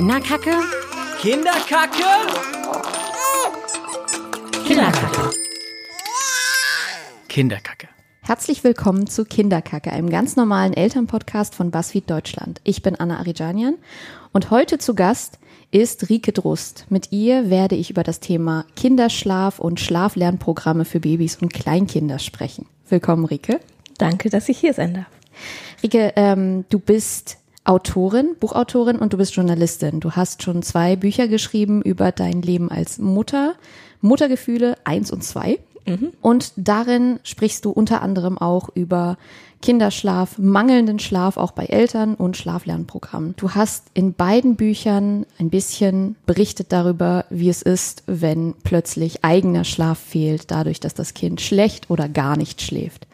Kinderkacke? Kinderkacke? Kinderkacke. Kinderkacke. Herzlich willkommen zu Kinderkacke, einem ganz normalen Elternpodcast von BuzzFeed Deutschland. Ich bin Anna Arijanian und heute zu Gast ist Rike Drust. Mit ihr werde ich über das Thema Kinderschlaf und Schlaflernprogramme für Babys und Kleinkinder sprechen. Willkommen, Rike. Danke, dass ich hier sein darf. Rike, ähm, du bist Autorin, Buchautorin und du bist Journalistin. Du hast schon zwei Bücher geschrieben über dein Leben als Mutter, Muttergefühle eins und zwei. Und darin sprichst du unter anderem auch über Kinderschlaf, mangelnden Schlaf auch bei Eltern und Schlaflernprogramm. Du hast in beiden Büchern ein bisschen berichtet darüber, wie es ist, wenn plötzlich eigener Schlaf fehlt, dadurch, dass das Kind schlecht oder gar nicht schläft.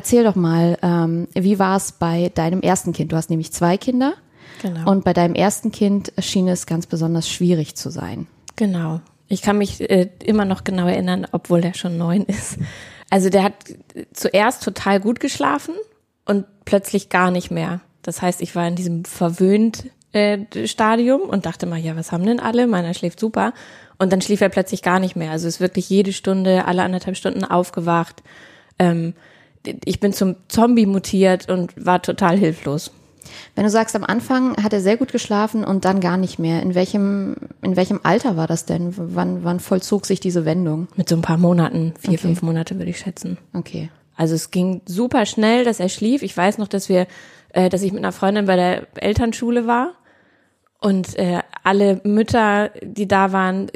Erzähl doch mal, ähm, wie war es bei deinem ersten Kind? Du hast nämlich zwei Kinder. Genau. Und bei deinem ersten Kind schien es ganz besonders schwierig zu sein. Genau. Ich kann mich äh, immer noch genau erinnern, obwohl der schon neun ist. Also der hat zuerst total gut geschlafen und plötzlich gar nicht mehr. Das heißt, ich war in diesem verwöhnt äh, Stadium und dachte mal, ja, was haben denn alle? Meiner schläft super. Und dann schlief er plötzlich gar nicht mehr. Also ist wirklich jede Stunde, alle anderthalb Stunden aufgewacht. Ähm, ich bin zum Zombie mutiert und war total hilflos. Wenn du sagst, am Anfang hat er sehr gut geschlafen und dann gar nicht mehr, in welchem, in welchem Alter war das denn? Wann, wann vollzog sich diese Wendung? Mit so ein paar Monaten, vier, Okay. fünf Monate würde ich schätzen. Okay. Also es ging super schnell, dass er schlief. Ich weiß noch, dass wir, äh, dass ich mit einer Freundin bei der Elternschule war und äh, alle Mütter, die da waren,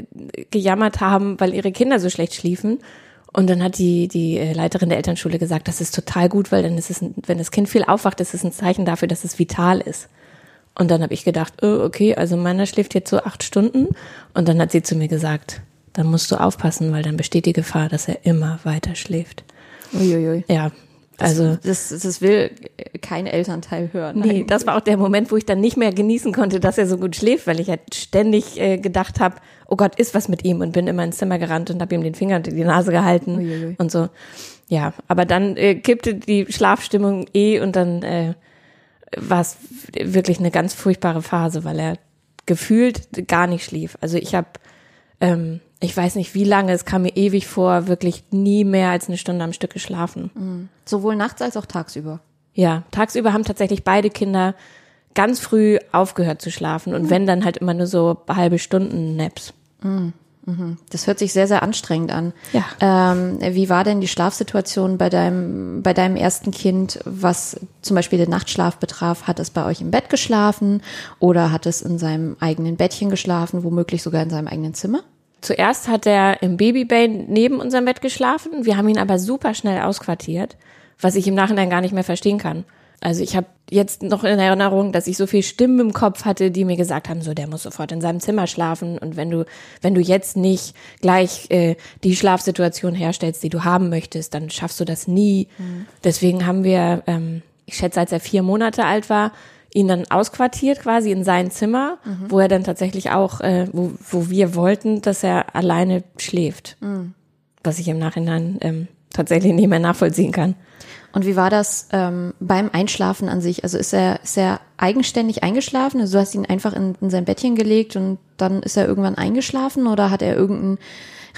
gejammert haben, weil ihre Kinder so schlecht schliefen. Und dann hat die die äh, Leiterin der Elternschule gesagt, das ist total gut, weil dann ist es, ein, wenn das Kind viel aufwacht, ist es ein Zeichen dafür, dass es vital ist. Und dann habe ich gedacht, oh, okay, also meiner schläft jetzt so acht Stunden. Und dann hat sie zu mir gesagt, dann musst du aufpassen, weil dann besteht die Gefahr, dass er immer weiter schläft. Uiuiui. Ja, also Das, das will kein Elternteil hören. nee, eigentlich. das war auch der Moment, wo ich dann nicht mehr genießen konnte, dass er so gut schläft, weil ich halt ständig äh, gedacht habe, oh Gott, ist was mit ihm und bin immer ins Zimmer gerannt und habe ihm den Finger unter die Nase gehalten Uiuiui. und so. Ja, aber dann äh, kippte die Schlafstimmung eh und dann äh, war es wirklich eine ganz furchtbare Phase, weil er gefühlt gar nicht schlief. Also ich habe, ähm, ich weiß nicht wie lange, es kam mir ewig vor, wirklich nie mehr als eine Stunde am Stück geschlafen. Sowohl nachts als auch tagsüber. Ja, tagsüber haben tatsächlich beide Kinder ganz früh aufgehört zu schlafen und wenn dann halt immer nur so halbe Stunden Naps. Das hört sich sehr, sehr anstrengend an. Ja. Ähm, wie war denn die Schlafsituation bei deinem, bei deinem ersten Kind, was zum Beispiel den Nachtschlaf betraf? Hat es bei euch im Bett geschlafen oder hat es in seinem eigenen Bettchen geschlafen, womöglich sogar in seinem eigenen Zimmer? Zuerst hat er im Babybay neben unserem Bett geschlafen, wir haben ihn aber super schnell ausquartiert, was ich im Nachhinein gar nicht mehr verstehen kann. Also ich habe jetzt noch in Erinnerung, dass ich so viel Stimmen im Kopf hatte, die mir gesagt haben, so der muss sofort in seinem Zimmer schlafen und wenn du wenn du jetzt nicht gleich äh, die Schlafsituation herstellst, die du haben möchtest, dann schaffst du das nie. Deswegen haben wir, ähm, ich schätze, als er vier Monate alt war, ihn dann ausquartiert quasi in sein Zimmer, wo er dann tatsächlich auch, äh, wo, wo wir wollten, dass er alleine schläft. Was ich im Nachhinein ähm, tatsächlich nicht mehr nachvollziehen kann. Und wie war das ähm, beim Einschlafen an sich? Also ist er, ist er eigenständig eingeschlafen? Also du hast ihn einfach in, in sein Bettchen gelegt und dann ist er irgendwann eingeschlafen oder hat er irgendein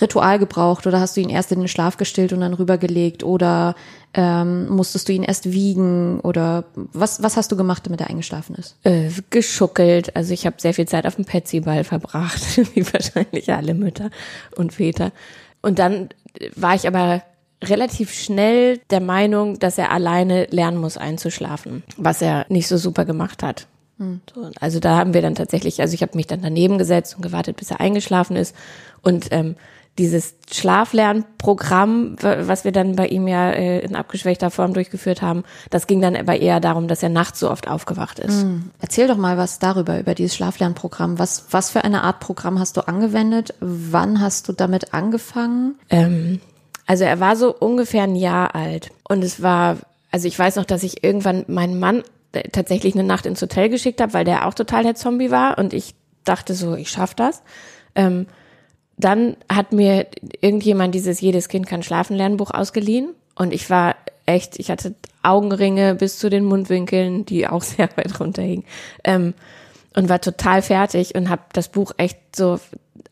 Ritual gebraucht oder hast du ihn erst in den Schlaf gestillt und dann rübergelegt oder ähm, musstest du ihn erst wiegen oder was, was hast du gemacht, damit er eingeschlafen ist? Äh, geschuckelt. Also ich habe sehr viel Zeit auf dem Petsyball verbracht, wie wahrscheinlich alle Mütter und Väter. Und dann war ich aber relativ schnell der Meinung, dass er alleine lernen muss einzuschlafen, was er nicht so super gemacht hat. So, also da haben wir dann tatsächlich, also ich habe mich dann daneben gesetzt und gewartet, bis er eingeschlafen ist. Und ähm, dieses Schlaflernprogramm, wa- was wir dann bei ihm ja äh, in abgeschwächter Form durchgeführt haben, das ging dann aber eher darum, dass er nachts so oft aufgewacht ist. Erzähl doch mal was darüber, über dieses Schlaflernprogramm. Was, was für eine Art Programm hast du angewendet? Wann hast du damit angefangen? Ähm, also er war so ungefähr ein Jahr alt und es war, also ich weiß noch, dass ich irgendwann meinen Mann äh, tatsächlich eine Nacht ins Hotel geschickt habe, weil der auch total der Zombie war und ich dachte so, ich schaff das. Ähm, dann hat mir irgendjemand dieses Jedes Kind kann schlafen lernen Buch ausgeliehen und ich war echt, ich hatte Augenringe bis zu den Mundwinkeln, die auch sehr weit runterhingen. Ähm, und war total fertig und habe das Buch echt so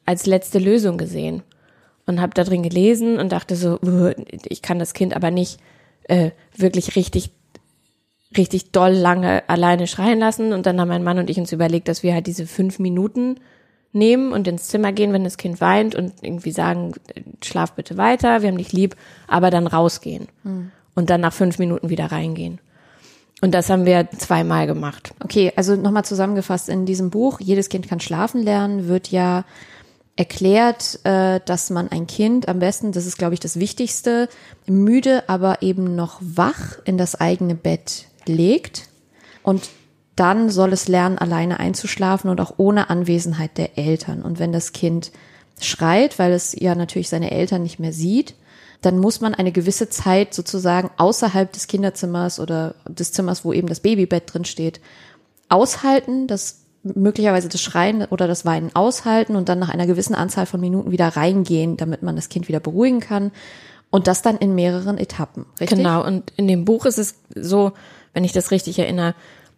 als letzte Lösung gesehen und habe da drin gelesen und dachte so, ich kann das Kind aber nicht äh, wirklich richtig richtig doll lange alleine schreien lassen und dann haben mein Mann und ich uns überlegt, dass wir halt diese fünf Minuten nehmen und ins Zimmer gehen, wenn das Kind weint und irgendwie sagen, schlaf bitte weiter, wir haben dich lieb, aber dann rausgehen mhm. und dann nach fünf Minuten wieder reingehen. Und das haben wir zweimal gemacht. Okay, also nochmal zusammengefasst in diesem Buch, jedes Kind kann schlafen lernen, wird ja erklärt, äh, dass man ein Kind am besten, das ist glaube ich das Wichtigste, müde, aber eben noch wach in das eigene Bett legt und dann soll es lernen, alleine einzuschlafen und auch ohne Anwesenheit der Eltern. Und wenn das Kind schreit, weil es ja natürlich seine Eltern nicht mehr sieht, dann muss man eine gewisse Zeit sozusagen außerhalb des Kinderzimmers oder des Zimmers, wo eben das Babybett drin steht, aushalten, das möglicherweise das Schreien oder das Weinen aushalten und dann nach einer gewissen Anzahl von Minuten wieder reingehen, damit man das Kind wieder beruhigen kann. Und das dann in mehreren Etappen, richtig? Genau, und in dem Buch ist es so, wenn ich das richtig erinnere,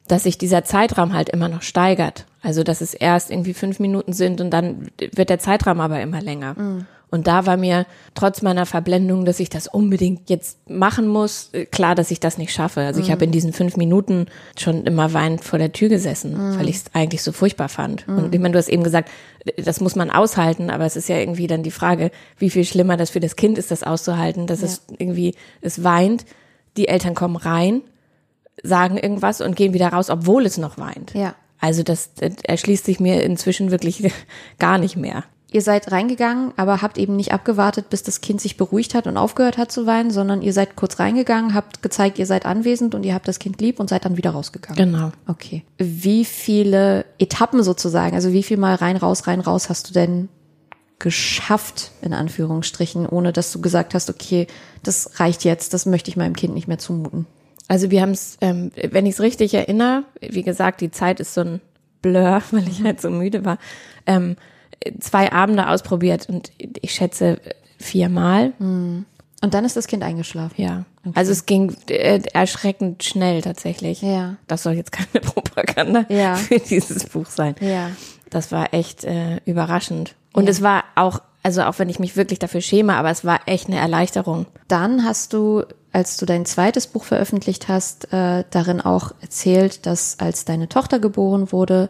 dass sich dieser Zeitraum halt immer noch steigert. Also dass es erst irgendwie fünf Minuten sind und dann wird der Zeitraum aber immer länger. Mhm. Und da war mir trotz meiner Verblendung, dass ich das unbedingt jetzt machen muss, äh, klar, dass ich das nicht schaffe. Also ich habe in diesen fünf Minuten schon immer weinend vor der Tür gesessen, mhm. weil ich es eigentlich so furchtbar fand. Mhm. Und ich meine, du hast eben gesagt, das muss man aushalten, aber es ist ja irgendwie dann die Frage, wie viel schlimmer das für das Kind ist, das auszuhalten, dass ja. es irgendwie, es weint, die Eltern kommen rein, sagen irgendwas und gehen wieder raus, obwohl es noch weint. Ja. Also das erschließt sich mir inzwischen wirklich gar nicht mehr. Ihr seid reingegangen, aber habt eben nicht abgewartet, bis das Kind sich beruhigt hat und aufgehört hat zu weinen, sondern ihr seid kurz reingegangen, habt gezeigt, ihr seid anwesend und ihr habt das Kind lieb und seid dann wieder rausgegangen. Genau. Okay. Wie viele Etappen sozusagen, also wie viel mal rein, raus, rein, raus hast du denn geschafft, in Anführungsstrichen, ohne dass du gesagt hast, okay, das reicht jetzt, das möchte ich meinem Kind nicht mehr zumuten? Also wir haben es, ähm, wenn ich es richtig erinnere, wie gesagt, die Zeit ist so ein Blur, weil ich halt so müde war. Ähm, zwei Abende ausprobiert und ich schätze viermal. Hm. Und dann ist das Kind eingeschlafen. Ja. Okay. Also es ging äh, erschreckend schnell tatsächlich. Ja. Das soll jetzt keine Propaganda ja. für dieses Buch sein. Ja. Das war echt äh, überraschend. Und ja. es war auch, also auch wenn ich mich wirklich dafür schäme, aber es war echt eine Erleichterung. Dann hast du, als du dein zweites Buch veröffentlicht hast, äh, darin auch erzählt, dass als deine Tochter geboren wurde,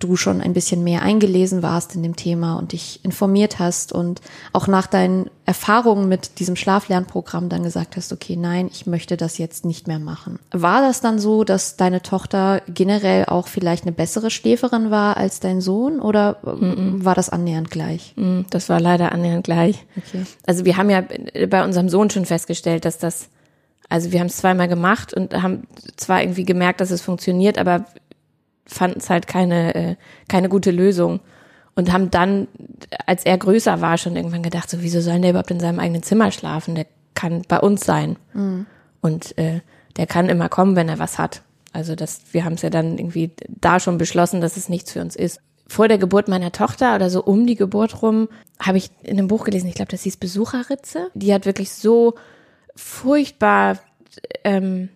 du schon ein bisschen mehr eingelesen warst in dem Thema und dich informiert hast und auch nach deinen Erfahrungen mit diesem Schlaflernprogramm dann gesagt hast, okay, nein, ich möchte das jetzt nicht mehr machen. War das dann so, dass deine Tochter generell auch vielleicht eine bessere Schläferin war als dein Sohn oder mm -mm. war das annähernd gleich? Mm, das war leider annähernd gleich. Okay. Also wir haben ja bei unserem Sohn schon festgestellt, dass das also wir haben es zweimal gemacht und haben zwar irgendwie gemerkt, dass es funktioniert, aber fanden es halt keine, äh, keine gute Lösung. Und haben dann, als er größer war, schon irgendwann gedacht, so, wieso soll der überhaupt in seinem eigenen Zimmer schlafen? Der kann bei uns sein. Mhm. Und äh, der kann immer kommen, wenn er was hat. Also das, wir haben es ja dann irgendwie da schon beschlossen, dass es nichts für uns ist. Vor der Geburt meiner Tochter oder so um die Geburt rum habe ich in einem Buch gelesen, ich glaube, das hieß Besucherritze. Die hat wirklich so furchtbar ähm,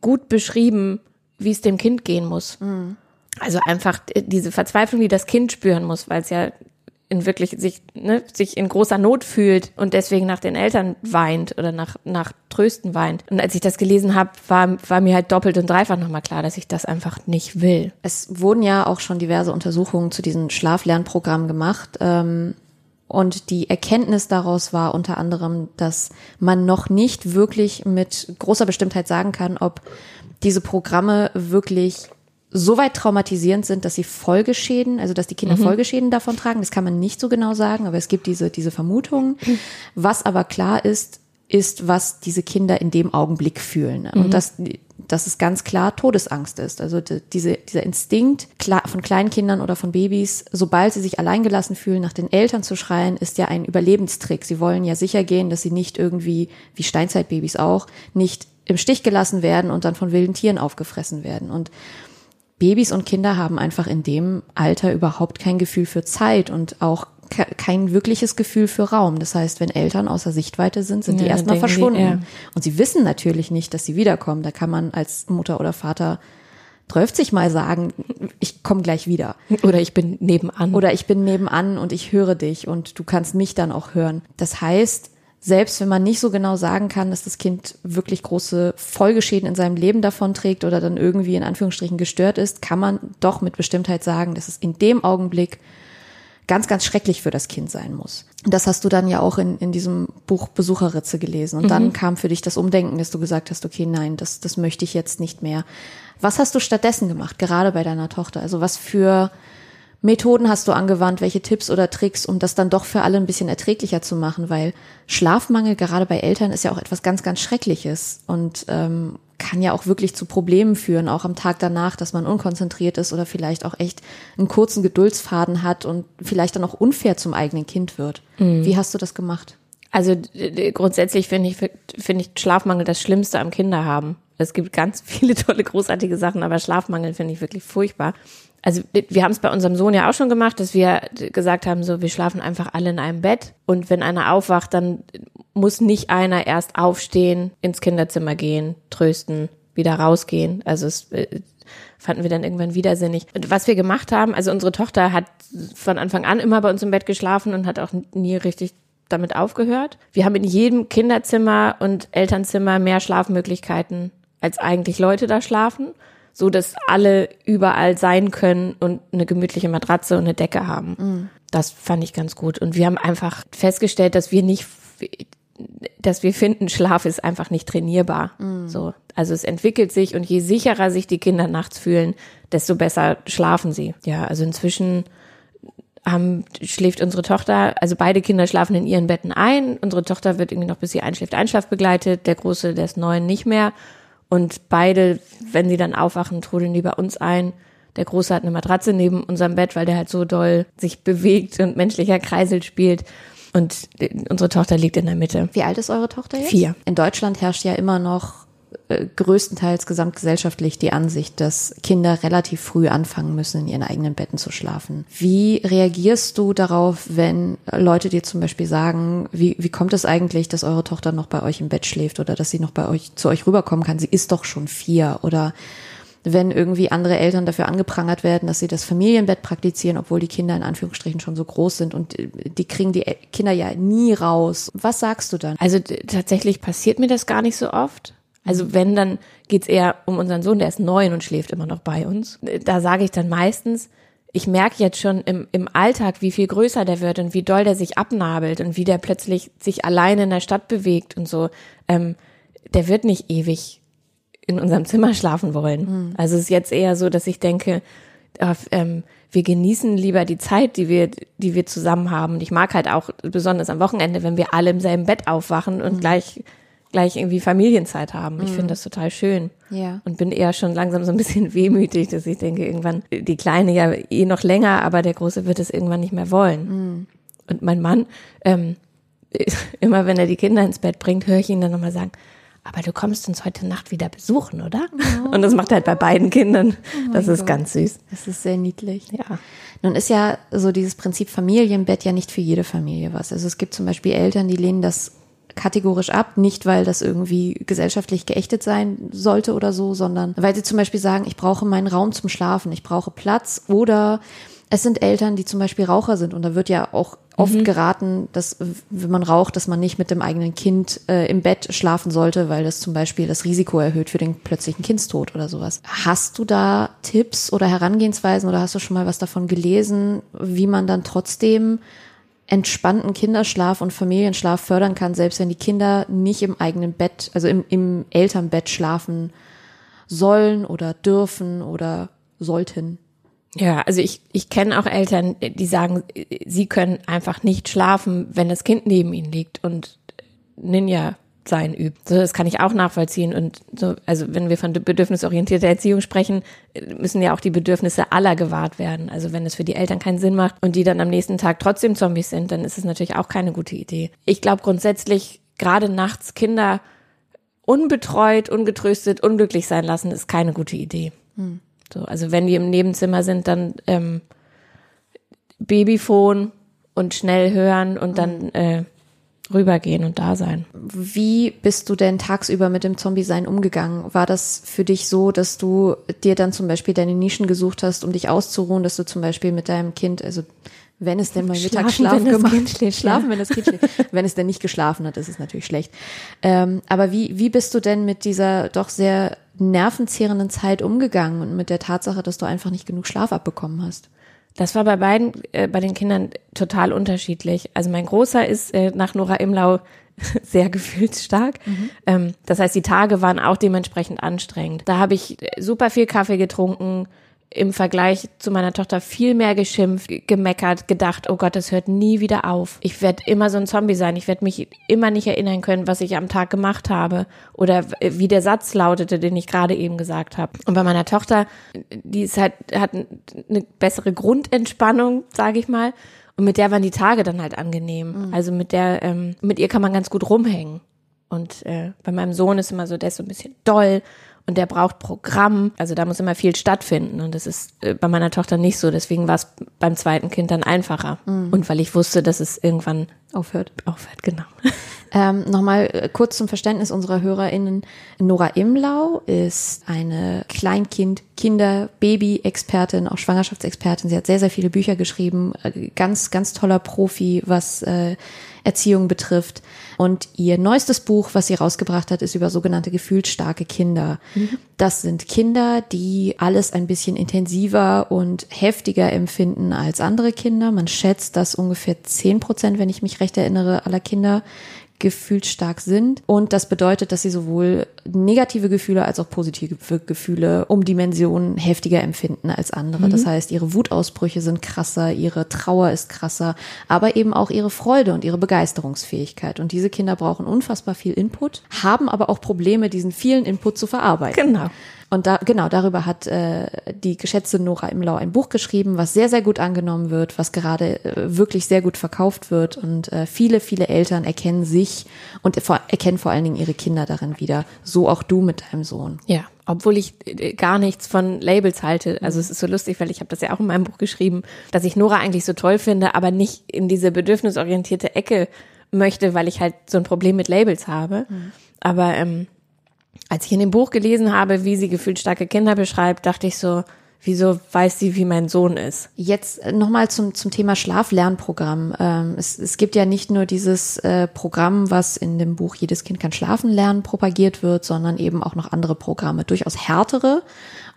gut beschrieben, wie es dem Kind gehen muss. Mhm. Also einfach diese Verzweiflung, die das Kind spüren muss, weil es ja in wirklich sich, ne, sich in großer Not fühlt und deswegen nach den Eltern weint oder nach, nach Trösten weint. Und als ich das gelesen habe, war, war mir halt doppelt und dreifach nochmal klar, dass ich das einfach nicht will. Es wurden ja auch schon diverse Untersuchungen zu diesem Schlaflernprogramm gemacht. Ähm und die Erkenntnis daraus war unter anderem, dass man noch nicht wirklich mit großer Bestimmtheit sagen kann, ob diese Programme wirklich so weit traumatisierend sind, dass sie Folgeschäden, also dass die Kinder mhm. Folgeschäden davon tragen. Das kann man nicht so genau sagen, aber es gibt diese, diese Vermutungen. Was aber klar ist, ist, was diese Kinder in dem Augenblick fühlen. Mhm. Und das, dass es ganz klar Todesangst ist. Also diese, dieser Instinkt von Kleinkindern oder von Babys, sobald sie sich alleingelassen fühlen, nach den Eltern zu schreien, ist ja ein Überlebenstrick. Sie wollen ja sicher gehen, dass sie nicht irgendwie, wie Steinzeitbabys auch, nicht im Stich gelassen werden und dann von wilden Tieren aufgefressen werden. Und Babys und Kinder haben einfach in dem Alter überhaupt kein Gefühl für Zeit und auch kein wirkliches Gefühl für Raum. Das heißt, wenn Eltern außer Sichtweite sind, sind ja, die erstmal verschwunden. Die, ja. Und sie wissen natürlich nicht, dass sie wiederkommen. Da kann man als Mutter oder Vater sich mal sagen, ich komme gleich wieder. Oder ich bin nebenan. Oder ich bin nebenan und ich höre dich und du kannst mich dann auch hören. Das heißt, selbst wenn man nicht so genau sagen kann, dass das Kind wirklich große Folgeschäden in seinem Leben davonträgt oder dann irgendwie in Anführungsstrichen gestört ist, kann man doch mit Bestimmtheit sagen, dass es in dem Augenblick ganz, ganz schrecklich für das Kind sein muss. Das hast du dann ja auch in, in diesem Buch Besucherritze gelesen. Und mhm. dann kam für dich das Umdenken, dass du gesagt hast, okay, nein, das, das möchte ich jetzt nicht mehr. Was hast du stattdessen gemacht, gerade bei deiner Tochter? Also was für Methoden hast du angewandt? Welche Tipps oder Tricks, um das dann doch für alle ein bisschen erträglicher zu machen? Weil Schlafmangel gerade bei Eltern ist ja auch etwas ganz, ganz Schreckliches und ähm, kann ja auch wirklich zu Problemen führen, auch am Tag danach, dass man unkonzentriert ist oder vielleicht auch echt einen kurzen Geduldsfaden hat und vielleicht dann auch unfair zum eigenen Kind wird. Mhm. Wie hast du das gemacht? Also grundsätzlich finde ich, finde ich Schlafmangel das Schlimmste am Kinderhaben. Es gibt ganz viele tolle, großartige Sachen, aber Schlafmangel finde ich wirklich furchtbar also wir haben es bei unserem Sohn ja auch schon gemacht, dass wir gesagt haben, so wir schlafen einfach alle in einem Bett und wenn einer aufwacht, dann muss nicht einer erst aufstehen, ins Kinderzimmer gehen, trösten, wieder rausgehen. Also es äh, fanden wir dann irgendwann widersinnig. Und was wir gemacht haben, also unsere Tochter hat von Anfang an immer bei uns im Bett geschlafen und hat auch nie richtig damit aufgehört. Wir haben in jedem Kinderzimmer und Elternzimmer mehr Schlafmöglichkeiten, als eigentlich Leute da schlafen so dass alle überall sein können und eine gemütliche Matratze und eine Decke haben. Mhm. Das fand ich ganz gut. Und wir haben einfach festgestellt, dass wir nicht, dass wir finden, Schlaf ist einfach nicht trainierbar. Mhm. So. Also es entwickelt sich und je sicherer sich die Kinder nachts fühlen, desto besser schlafen sie. Ja, also inzwischen haben, schläft unsere Tochter, also beide Kinder schlafen in ihren Betten ein. Unsere Tochter wird irgendwie noch bis sie einschläft, Einschlaf begleitet. Der Große, der ist neun, nicht mehr. Und beide, wenn sie dann aufwachen, trudeln die bei uns ein. Der Große hat eine Matratze neben unserem Bett, weil der halt so doll sich bewegt und menschlicher Kreisel spielt. Und unsere Tochter liegt in der Mitte. Wie alt ist eure Tochter jetzt? Vier. In Deutschland herrscht ja immer noch äh, größtenteils gesamtgesellschaftlich die Ansicht, dass Kinder relativ früh anfangen müssen, in ihren eigenen Betten zu schlafen. Wie reagierst du darauf, wenn Leute dir zum Beispiel sagen, wie, wie kommt es eigentlich, dass eure Tochter noch bei euch im Bett schläft oder dass sie noch bei euch zu euch rüberkommen kann? Sie ist doch schon vier oder wenn irgendwie andere Eltern dafür angeprangert werden, dass sie das Familienbett praktizieren, obwohl die Kinder in Anführungsstrichen schon so groß sind und die kriegen die Kinder ja nie raus. Was sagst du dann? Also tatsächlich passiert mir das gar nicht so oft. Also wenn, dann geht's eher um unseren Sohn, der ist neun und schläft immer noch bei uns. Da sage ich dann meistens, ich merke jetzt schon im, im Alltag, wie viel größer der wird und wie doll der sich abnabelt und wie der plötzlich sich alleine in der Stadt bewegt und so. Ähm, der wird nicht ewig in unserem Zimmer schlafen wollen. Mhm. Also es ist jetzt eher so, dass ich denke, äh, ähm, wir genießen lieber die Zeit, die wir, die wir zusammen haben. Und ich mag halt auch besonders am Wochenende, wenn wir alle im selben Bett aufwachen und mhm. gleich gleich irgendwie Familienzeit haben. Ich mhm. finde das total schön. Ja. Und bin eher schon langsam so ein bisschen wehmütig, dass ich denke, irgendwann, die Kleine ja eh noch länger, aber der Große wird es irgendwann nicht mehr wollen. Mhm. Und mein Mann, ähm, immer wenn er die Kinder ins Bett bringt, höre ich ihn dann nochmal sagen, aber du kommst uns heute Nacht wieder besuchen, oder? Oh. Und das macht er halt bei beiden Kindern. Oh das ist Gott. ganz süß. Das ist sehr niedlich. Ja. Nun ist ja so dieses Prinzip Familienbett ja nicht für jede Familie was. Also es gibt zum Beispiel Eltern, die lehnen das kategorisch ab, nicht weil das irgendwie gesellschaftlich geächtet sein sollte oder so, sondern weil sie zum Beispiel sagen, ich brauche meinen Raum zum Schlafen, ich brauche Platz oder es sind Eltern, die zum Beispiel Raucher sind und da wird ja auch oft mhm. geraten, dass wenn man raucht, dass man nicht mit dem eigenen Kind äh, im Bett schlafen sollte, weil das zum Beispiel das Risiko erhöht für den plötzlichen Kindstod oder sowas. Hast du da Tipps oder Herangehensweisen oder hast du schon mal was davon gelesen, wie man dann trotzdem entspannten Kinderschlaf und Familienschlaf fördern kann, selbst wenn die Kinder nicht im eigenen Bett, also im, im Elternbett schlafen sollen oder dürfen oder sollten. Ja, also ich, ich kenne auch Eltern, die sagen, sie können einfach nicht schlafen, wenn das Kind neben ihnen liegt und Ninja sein übt. So, das kann ich auch nachvollziehen. Und so, also wenn wir von bedürfnisorientierter Erziehung sprechen, müssen ja auch die Bedürfnisse aller gewahrt werden. Also wenn es für die Eltern keinen Sinn macht und die dann am nächsten Tag trotzdem Zombies sind, dann ist es natürlich auch keine gute Idee. Ich glaube grundsätzlich, gerade nachts Kinder unbetreut, ungetröstet, unglücklich sein lassen, ist keine gute Idee. Hm. So, also wenn die im Nebenzimmer sind, dann ähm, Babyphone und schnell hören und dann hm. äh, rübergehen und da sein. Wie bist du denn tagsüber mit dem Zombie-Sein umgegangen? War das für dich so, dass du dir dann zum Beispiel deine Nischen gesucht hast, um dich auszuruhen, dass du zum Beispiel mit deinem Kind, also wenn es denn mal Mittagsschlaf wenn gemacht schläft, schlafen, ja. wenn das Kind schläft. wenn es denn nicht geschlafen hat, ist es natürlich schlecht. Ähm, aber wie, wie bist du denn mit dieser doch sehr nervenzehrenden Zeit umgegangen und mit der Tatsache, dass du einfach nicht genug Schlaf abbekommen hast? Das war bei beiden, äh, bei den Kindern total unterschiedlich. Also mein Großer ist äh, nach Nora Imlau sehr gefühlsstark. Ähm, das heißt, die Tage waren auch dementsprechend anstrengend. Da habe ich äh, super viel Kaffee getrunken, im Vergleich zu meiner Tochter viel mehr geschimpft, ge- gemeckert, gedacht, oh Gott, das hört nie wieder auf. Ich werde immer so ein Zombie sein. Ich werde mich immer nicht erinnern können, was ich am Tag gemacht habe oder w- wie der Satz lautete, den ich gerade eben gesagt habe. Und bei meiner Tochter, die ist halt, hat eine bessere Grundentspannung, sage ich mal. Und mit der waren die Tage dann halt angenehm. Also mit der, ähm, mit ihr kann man ganz gut rumhängen. Und äh, bei meinem Sohn ist immer so, der ist so ein bisschen doll und der braucht Programm. Also da muss immer viel stattfinden. Und das ist äh, bei meiner Tochter nicht so. Deswegen war es beim zweiten Kind dann einfacher. Und weil ich wusste, dass es irgendwann Aufhört. aufhört, genau. Ähm, Nochmal äh, kurz zum Verständnis unserer HörerInnen. Nora Imlau ist eine Kleinkind-, Kinder-, Baby-Expertin, auch Schwangerschaftsexpertin. Sie hat sehr, sehr viele Bücher geschrieben. Äh, Ganz, ganz toller Profi, was äh, Erziehung betrifft. Und ihr neuestes Buch, was sie rausgebracht hat, ist über sogenannte gefühlsstarke Kinder. Das sind Kinder, die alles ein bisschen intensiver und heftiger empfinden als andere Kinder. Man schätzt, dass ungefähr 10 Prozent, wenn ich mich recht erinnere, aller Kinder gefühlsstark sind. Und das bedeutet, dass sie sowohl negative Gefühle als auch positive Gefühle um Dimensionen heftiger empfinden als andere. Das heißt, ihre Wutausbrüche sind krasser, ihre Trauer ist krasser, aber eben auch ihre Freude und ihre Begeisterungsfähigkeit. Und diese Kinder brauchen unfassbar viel Input, haben aber auch Probleme, diesen vielen Input zu verarbeiten. Genau. Und da, genau, darüber hat äh, die geschätzte Nora Imlau ein Buch geschrieben, was sehr, sehr gut angenommen wird, was gerade äh, wirklich sehr gut verkauft wird. Und äh, viele, viele Eltern erkennen sich und erkennen vor allen Dingen ihre Kinder darin wieder. So auch du mit deinem Sohn. Ja, obwohl ich äh, gar nichts von Labels halte. Also es ist so lustig, weil ich habe das ja auch in meinem Buch geschrieben, dass ich Nora eigentlich so toll finde, aber nicht in diese bedürfnisorientierte Ecke möchte, weil ich halt so ein Problem mit Labels habe. Aber ähm, als ich in dem Buch gelesen habe, wie sie gefühlsstarke Kinder beschreibt, dachte ich so, wieso weiß sie, wie mein Sohn ist? Jetzt äh, nochmal zum, zum Thema Schlaflernprogramm. Ähm, es, es gibt ja nicht nur dieses äh, Programm, was in dem Buch Jedes Kind kann schlafen lernen propagiert wird, sondern eben auch noch andere Programme, durchaus härtere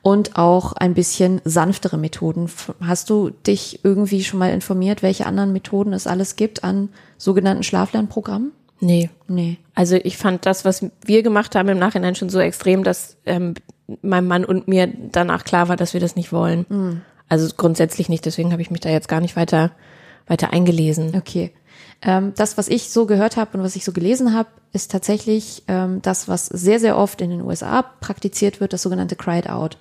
und auch ein bisschen sanftere Methoden. Hast du dich irgendwie schon mal informiert, welche anderen Methoden es alles gibt an sogenannten Schlaflernprogrammen? Nee. Nee. Also ich fand das, was wir gemacht haben im Nachhinein schon so extrem, dass ähm, meinem Mann und mir danach klar war, dass wir das nicht wollen. Also grundsätzlich nicht, deswegen habe ich mich da jetzt gar nicht weiter, weiter eingelesen. Okay. Ähm, das, was ich so gehört habe und was ich so gelesen habe, ist tatsächlich ähm, das, was sehr, sehr oft in den USA praktiziert wird, das sogenannte Cried Out.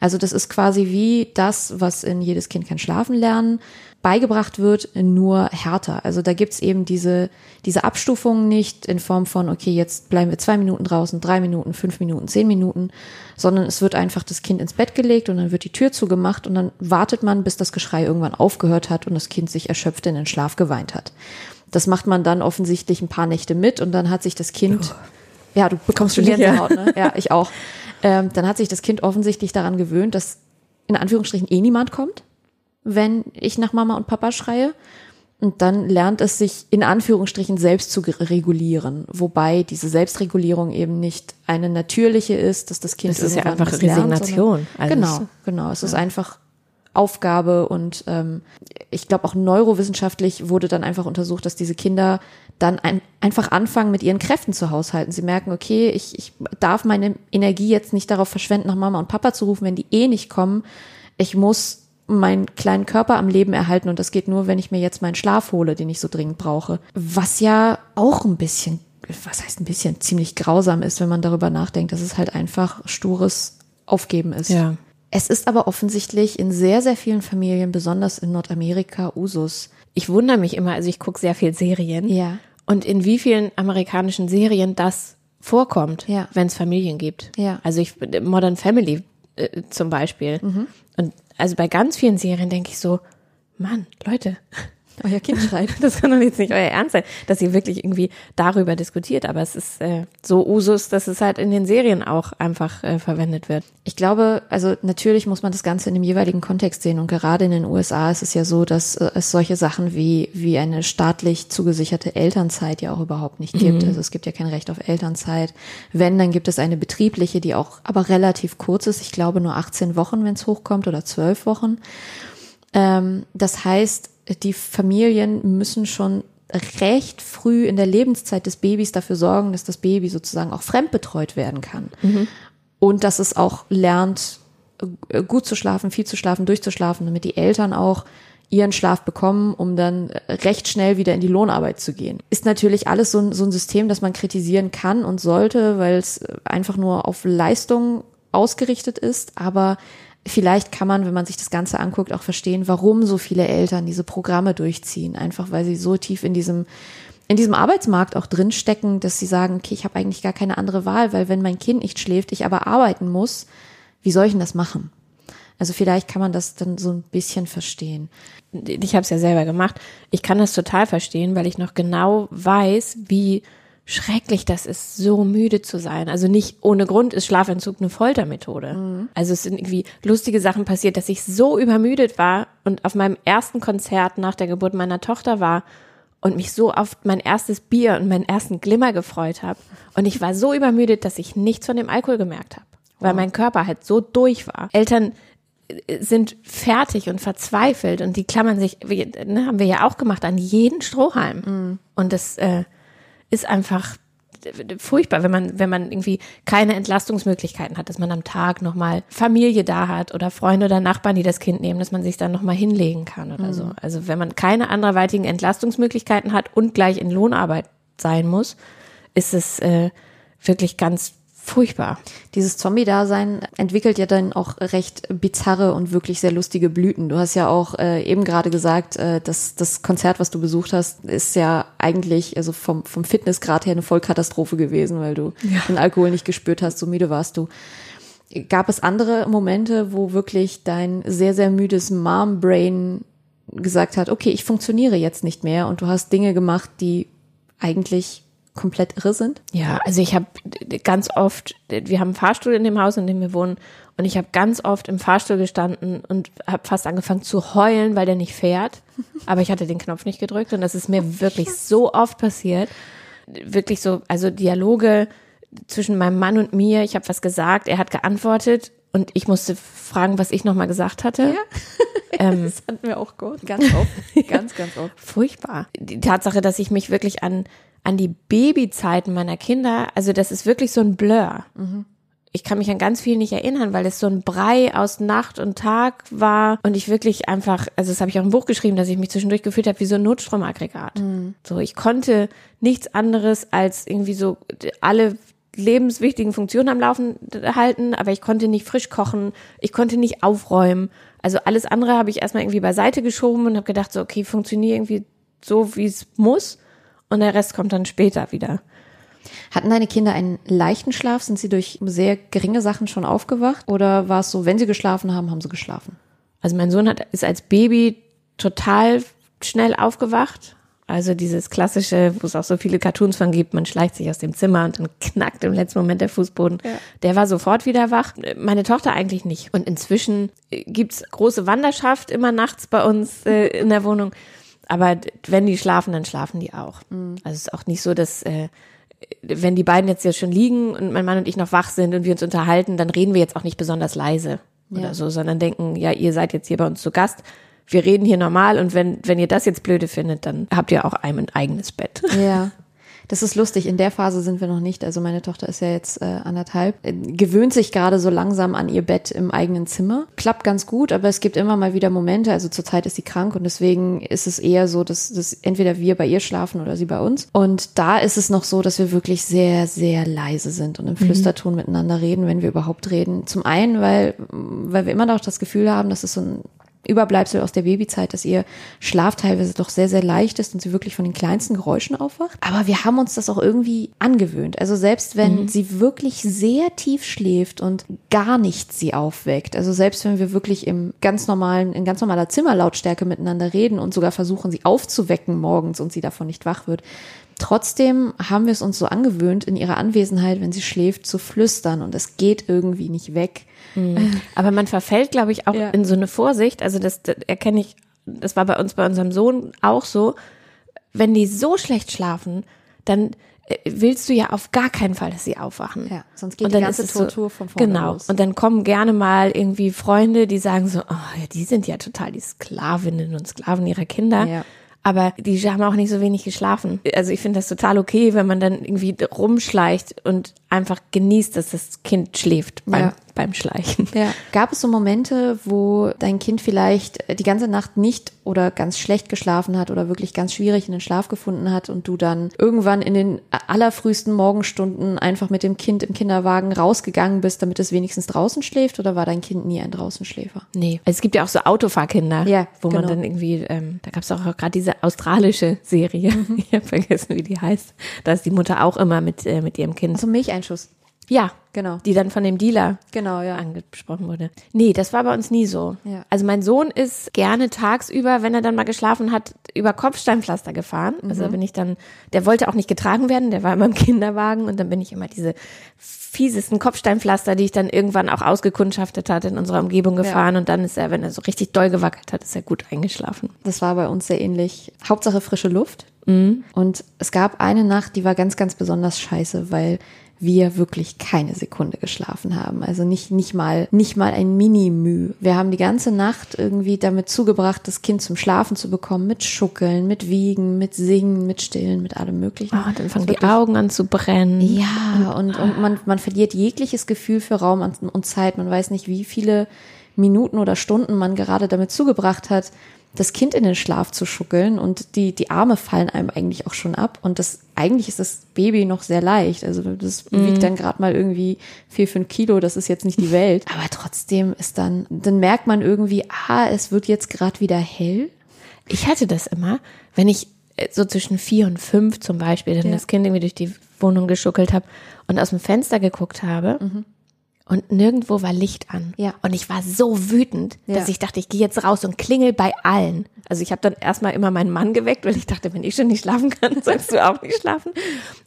Also das ist quasi wie das, was in jedes Kind kann schlafen lernen, beigebracht wird, nur härter. Also da gibt's eben diese, diese Abstufungen nicht in Form von, okay, jetzt bleiben wir zwei Minuten draußen, drei Minuten, fünf Minuten, zehn Minuten, sondern es wird einfach das Kind ins Bett gelegt und dann wird die Tür zugemacht und dann wartet man, bis das Geschrei irgendwann aufgehört hat und das Kind sich erschöpft in den Schlaf geweint hat. Das macht man dann offensichtlich ein paar Nächte mit und dann hat sich das Kind, ja, du bekommst schon Ja. Gänsehaut, ne? Ja, ich auch. Ähm, dann hat sich das Kind offensichtlich daran gewöhnt, dass in Anführungsstrichen eh niemand kommt, wenn ich nach Mama und Papa schreie. Und dann lernt es sich in Anführungsstrichen selbst zu regulieren, wobei diese Selbstregulierung eben nicht eine natürliche ist, dass das Kind Das ist ja einfach lernt, Resignation. sondern- Also genau, es- genau. Es ist einfach Aufgabe und ähm, ich glaube auch neurowissenschaftlich wurde dann einfach untersucht, dass diese Kinder dann ein, einfach anfangen, mit ihren Kräften zu haushalten. Sie merken, okay, ich, ich darf meine Energie jetzt nicht darauf verschwenden, nach Mama und Papa zu rufen, wenn die eh nicht kommen. Ich muss meinen kleinen Körper am Leben erhalten und das geht nur, wenn ich mir jetzt meinen Schlaf hole, den ich so dringend brauche. Was ja auch ein bisschen, was heißt ein bisschen, ziemlich grausam ist, wenn man darüber nachdenkt, dass es halt einfach stures Aufgeben ist. Ja. Es ist aber offensichtlich in sehr, sehr vielen Familien, besonders in Nordamerika, Usus. Ich wundere mich immer, also ich gucke sehr viel Serien. Ja. Und in wie vielen amerikanischen Serien das vorkommt, Ja. wenn es Familien gibt. Ja. Also ich Modern Family äh, zum Beispiel. Und also bei ganz vielen Serien denke ich so, Mann, Leute, Euer Kind schreit. Das kann doch jetzt nicht euer Ernst sein, dass ihr wirklich irgendwie darüber diskutiert. Aber es ist äh, so Usus, dass es halt in den Serien auch einfach äh, verwendet wird. Ich glaube, also natürlich muss man das Ganze in dem jeweiligen Kontext sehen. Und gerade in den USA ist es ja so, dass äh, es solche Sachen wie, wie eine staatlich zugesicherte Elternzeit ja auch überhaupt nicht gibt. Also es gibt ja kein Recht auf Elternzeit. Wenn, dann gibt es eine betriebliche, die auch aber relativ kurz ist. Ich glaube nur 18 Wochen, wenn es hochkommt, oder 12 Wochen. Ähm, das heißt, die Familien müssen schon recht früh in der Lebenszeit des Babys dafür sorgen, dass das Baby sozusagen auch fremdbetreut werden kann. Und dass es auch lernt, äh, gut zu schlafen, viel zu schlafen, durchzuschlafen, damit die Eltern auch ihren Schlaf bekommen, um dann recht schnell wieder in die Lohnarbeit zu gehen. Ist natürlich alles so ein, so ein System, das man kritisieren kann und sollte, weil es einfach nur auf Leistung ausgerichtet ist, aber vielleicht kann man, wenn man sich das Ganze anguckt, auch verstehen, warum so viele Eltern diese Programme durchziehen. Einfach weil sie so tief in diesem in diesem Arbeitsmarkt auch drinstecken, dass sie sagen, okay, ich habe eigentlich gar keine andere Wahl, weil wenn mein Kind nicht schläft, ich aber arbeiten muss, wie soll ich denn das machen? Also vielleicht kann man das dann so ein bisschen verstehen. Ich habe es ja selber gemacht. Ich kann das total verstehen, weil ich noch genau weiß, wie schrecklich das ist, so müde zu sein. Also nicht ohne Grund ist Schlafentzug eine Foltermethode. Also es sind irgendwie lustige Sachen passiert, dass ich so übermüdet war und auf meinem ersten Konzert nach der Geburt meiner Tochter war und mich so auf mein erstes Bier und meinen ersten Glimmer gefreut habe. Und ich war so übermüdet, dass ich nichts von dem Alkohol gemerkt habe, weil mein Körper halt so durch war. Eltern äh, sind fertig und verzweifelt und die klammern sich, ne, haben wir ja auch gemacht, an jeden Strohhalm. Und das äh, ist einfach furchtbar, wenn man, wenn man irgendwie keine Entlastungsmöglichkeiten hat, dass man am Tag nochmal Familie da hat oder Freunde oder Nachbarn, die das Kind nehmen, dass man sich dann nochmal hinlegen kann oder so. Also wenn man keine anderweitigen Entlastungsmöglichkeiten hat und gleich in Lohnarbeit sein muss, ist es äh, wirklich ganz furchtbar. Dieses Zombie-Dasein entwickelt ja dann auch recht bizarre und wirklich sehr lustige Blüten. Du hast ja auch äh, eben gerade gesagt, äh, dass das Konzert, was du besucht hast, ist ja eigentlich also vom, vom Fitnessgrad her eine Vollkatastrophe gewesen, weil du den Alkohol nicht gespürt hast, so müde warst du. Gab es andere Momente, wo wirklich dein sehr, sehr müdes Mom-Brain gesagt hat, okay, ich funktioniere jetzt nicht mehr und du hast Dinge gemacht, die eigentlich komplett irre sind? Ja, also ich habe ganz oft, wir haben einen Fahrstuhl in dem Haus, in dem wir wohnen, und ich habe ganz oft im Fahrstuhl gestanden und habe fast angefangen zu heulen, weil der nicht fährt. Aber ich hatte den Knopf nicht gedrückt und das ist mir wirklich so oft passiert. Wirklich so, also Dialoge zwischen meinem Mann und mir. Ich habe was gesagt, er hat geantwortet und ich musste fragen, was ich nochmal gesagt hatte. Ähm, das hatten wir auch ganz oft. Ganz, ganz oft. furchtbar. Die Tatsache, dass ich mich wirklich an, an die Babyzeiten meiner Kinder, also das ist wirklich so ein Blur. Ich kann mich an ganz viel nicht erinnern, weil es so ein Brei aus Nacht und Tag war und ich wirklich einfach, also das habe ich auch im Buch geschrieben, dass ich mich zwischendurch gefühlt habe wie so ein Notstromaggregat. So, ich konnte nichts anderes als irgendwie so alle lebenswichtigen Funktionen am Laufen halten, aber ich konnte nicht frisch kochen, ich konnte nicht aufräumen. Also alles andere habe ich erstmal irgendwie beiseite geschoben und habe gedacht, so, okay, funktioniert irgendwie so, wie es muss. Und der Rest kommt dann später wieder. Hatten deine Kinder einen leichten Schlaf? Sind sie durch sehr geringe Sachen schon aufgewacht? Oder war es so, wenn sie geschlafen haben, haben sie geschlafen? Also mein Sohn hat, ist als Baby total schnell aufgewacht. Also dieses klassische, wo es auch so viele Cartoons von gibt, man schleicht sich aus dem Zimmer und dann knackt im letzten Moment der Fußboden. Der war sofort wieder wach. Meine Tochter eigentlich nicht. Und inzwischen gibt's große Wanderschaft immer nachts bei uns äh, in der Wohnung. Aber wenn die schlafen, dann schlafen die auch. Also es ist auch nicht so, dass äh, wenn die beiden jetzt ja schon liegen und mein Mann und ich noch wach sind und wir uns unterhalten, dann reden wir jetzt auch nicht besonders leise oder Ja. so, sondern denken, ja, ihr seid jetzt hier bei uns zu Gast. Wir reden hier normal und wenn, wenn ihr das jetzt blöde findet, dann habt ihr auch ein eigenes Bett. Ja. Das ist lustig. In der Phase sind wir noch nicht. Also meine Tochter ist ja jetzt äh, anderthalb. Äh, Gewöhnt sich gerade so langsam an ihr Bett im eigenen Zimmer. Klappt ganz gut, aber es gibt immer mal wieder Momente. Also zurzeit ist sie krank und deswegen ist es eher so, dass, dass entweder wir bei ihr schlafen oder sie bei uns. Und da ist es noch so, dass wir wirklich sehr, sehr leise sind und im Flüsterton miteinander reden, wenn wir überhaupt reden. Zum einen, weil, weil wir immer noch das Gefühl haben, dass es so ein Überbleibsel aus der Babyzeit, dass ihr Schlaf teilweise doch sehr, sehr leicht ist und sie wirklich von den kleinsten Geräuschen aufwacht. Aber wir haben uns das auch irgendwie angewöhnt. Also selbst wenn sie wirklich sehr tief schläft und gar nichts sie aufweckt, also selbst wenn wir wirklich im ganz normalen, in ganz normaler Zimmerlautstärke miteinander reden und sogar versuchen, sie aufzuwecken morgens und sie davon nicht wach wird, Trotzdem haben wir es uns so angewöhnt, in ihrer Anwesenheit, wenn sie schläft, zu flüstern und es geht irgendwie nicht weg. Aber man verfällt, glaube ich, auch Ja. in so eine Vorsicht. Also das, das erkenne ich, das war bei uns, bei unserem Sohn auch so. Wenn die so schlecht schlafen, dann äh, willst du ja auf gar keinen Fall, dass sie aufwachen. Ja, sonst geht Und die dann ganze es so- Tortur von vorne Genau. los. Und dann kommen gerne mal irgendwie Freunde, die sagen so, oh ja, die sind ja total die Sklavinnen und Sklaven ihrer Kinder. Ja. Aber die haben auch nicht so wenig geschlafen. Also ich finde das total okay, wenn man dann irgendwie rumschleicht und einfach genießt, dass das Kind schläft beim, Ja. Beim Schleichen. Ja. Gab es so Momente, wo dein Kind vielleicht die ganze Nacht nicht oder ganz schlecht geschlafen hat oder wirklich ganz schwierig in den Schlaf gefunden hat und du dann irgendwann in den allerfrühesten Morgenstunden einfach mit dem Kind im Kinderwagen rausgegangen bist, damit es wenigstens draußen schläft oder war dein Kind nie ein Draußenschläfer? Nee. Es gibt ja auch so Autofahrkinder, Ja, wo man genau. dann irgendwie, ähm, da gab es auch gerade diese australische Serie, Mhm. ich habe vergessen, wie die heißt. Da ist die Mutter auch immer mit, äh, mit ihrem Kind. Also Milcheinschuss. Ja, Genau. die dann von dem Dealer Genau, ja. angesprochen wurde. Nee, das war bei uns nie so. Ja. Also mein Sohn ist gerne tagsüber, wenn er dann mal geschlafen hat, über Kopfsteinpflaster gefahren. Also Mhm. bin ich dann, der wollte auch nicht getragen werden, der war immer im Kinderwagen und dann bin ich immer diese fiesesten Kopfsteinpflaster, die ich dann irgendwann auch ausgekundschaftet hatte, in unserer Umgebung gefahren und dann ist er, wenn er so richtig doll gewackelt hat, ist er gut eingeschlafen. Das war bei uns sehr ähnlich. Hauptsache frische Luft. Und es gab eine Nacht, die war ganz, ganz besonders scheiße, weil wir wirklich keine Sekunde geschlafen haben. Also nicht, nicht mal, nicht mal ein Mini-Müh. Wir haben die ganze Nacht irgendwie damit zugebracht, das Kind zum Schlafen zu bekommen, mit Schuckeln, mit Wiegen, mit Singen, mit Stillen, mit allem Möglichen. Oh, dann fangen die Augen an zu brennen. ja, und, und man, man verliert jegliches Gefühl für Raum und Zeit. Man weiß nicht, wie viele Minuten oder Stunden man gerade damit zugebracht hat, das Kind in den Schlaf zu schuckeln und die, die Arme fallen einem eigentlich auch schon ab. Und das, eigentlich ist das Baby noch sehr leicht. Also das wiegt dann gerade mal irgendwie vier, fünf Kilo. Das ist jetzt nicht die Welt. Aber trotzdem ist dann, dann merkt man irgendwie, ah, es wird jetzt gerade wieder hell. Ich hatte das immer, wenn ich äh, so zwischen vier und fünf zum Beispiel dann Ja. das Kind irgendwie durch die Wohnung geschuckelt habe und aus dem Fenster geguckt habe und nirgendwo war Licht an. Ja. Und ich war so wütend, dass Ja. ich dachte, ich gehe jetzt raus und klingel bei allen. Also ich habe dann erstmal immer meinen Mann geweckt, weil ich dachte, wenn ich schon nicht schlafen kann, sollst du auch nicht schlafen.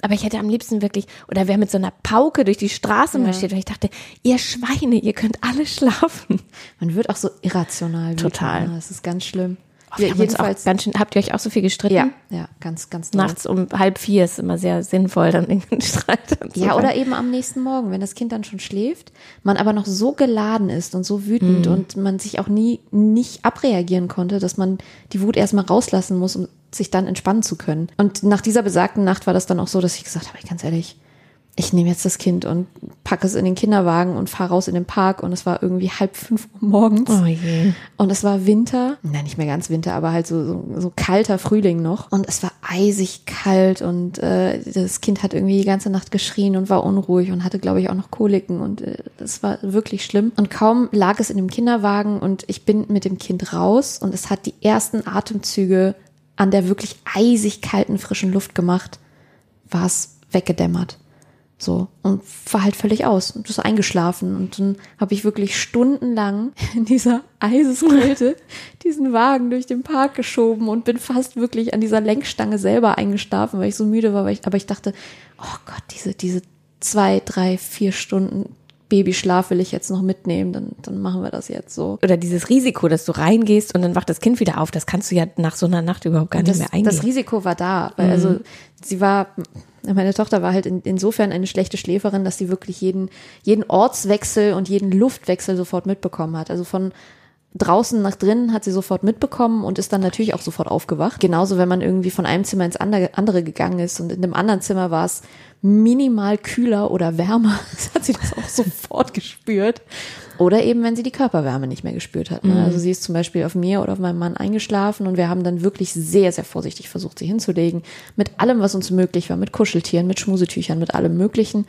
Aber ich hätte am liebsten wirklich, oder wer mit so einer Pauke durch die Straße marschiert, weil ich dachte, ihr Schweine, ihr könnt alle schlafen. Man wird auch so irrational. wütend, Total. ne? Das ist ganz schlimm. Wir haben auch jedenfalls, ganz schön, habt ihr euch auch so viel gestritten? ja, ja, ganz, ganz doll. Nachts um halb vier ist immer sehr sinnvoll, dann irgendeinen Streit Ja, anzufangen. oder eben am nächsten Morgen, wenn das Kind dann schon schläft, man aber noch so geladen ist und so wütend und man sich auch nie nicht abreagieren konnte, dass man die Wut erstmal rauslassen muss, um sich dann entspannen zu können. Und nach dieser besagten Nacht war das dann auch so, dass ich gesagt habe, ganz ehrlich, ich nehme jetzt das Kind und packe es in den Kinderwagen und fahre raus in den Park und es war irgendwie halb fünf Uhr morgens. Oh je. Und es war Winter, nein, nicht mehr ganz Winter, aber halt so, so, so kalter Frühling noch. Und es war eisig kalt und äh, das Kind hat irgendwie die ganze Nacht geschrien und war unruhig und hatte, glaube ich, auch noch Koliken und äh, das war wirklich schlimm. Und kaum lag es in dem Kinderwagen und ich bin mit dem Kind raus und es hat die ersten Atemzüge an der wirklich eisig kalten, frischen Luft gemacht, war es weggedämmert. So, und war halt völlig aus und ist eingeschlafen. Und dann habe ich wirklich stundenlang in dieser Eiseskälte diesen Wagen durch den Park geschoben und bin fast wirklich an dieser Lenkstange selber eingeschlafen, weil ich so müde war. Weil ich, aber ich dachte, oh Gott, diese, diese zwei, drei, vier Stunden Babyschlaf will ich jetzt noch mitnehmen, dann, dann machen wir das jetzt so. Oder dieses Risiko, dass du reingehst und dann wacht das Kind wieder auf, das kannst du ja nach so einer Nacht überhaupt gar das, nicht mehr eingehen. das Risiko war da, weil also sie war, meine Tochter war halt in, insofern eine schlechte Schläferin, dass sie wirklich jeden, jeden Ortswechsel und jeden Luftwechsel sofort mitbekommen hat. Also von draußen nach drinnen hat sie sofort mitbekommen und ist dann natürlich auch sofort aufgewacht. Genauso, wenn man irgendwie von einem Zimmer ins andere, gegangen ist und in dem anderen Zimmer war es minimal kühler oder wärmer ist, hat sie das auch sofort gespürt. Oder eben, wenn sie die Körperwärme nicht mehr gespürt hat. Ne? Also sie ist zum Beispiel auf mir oder auf meinem Mann eingeschlafen und wir haben dann wirklich sehr, sehr vorsichtig versucht, sie hinzulegen. Mit allem, was uns möglich war, mit Kuscheltieren, mit Schmusetüchern, mit allem Möglichen.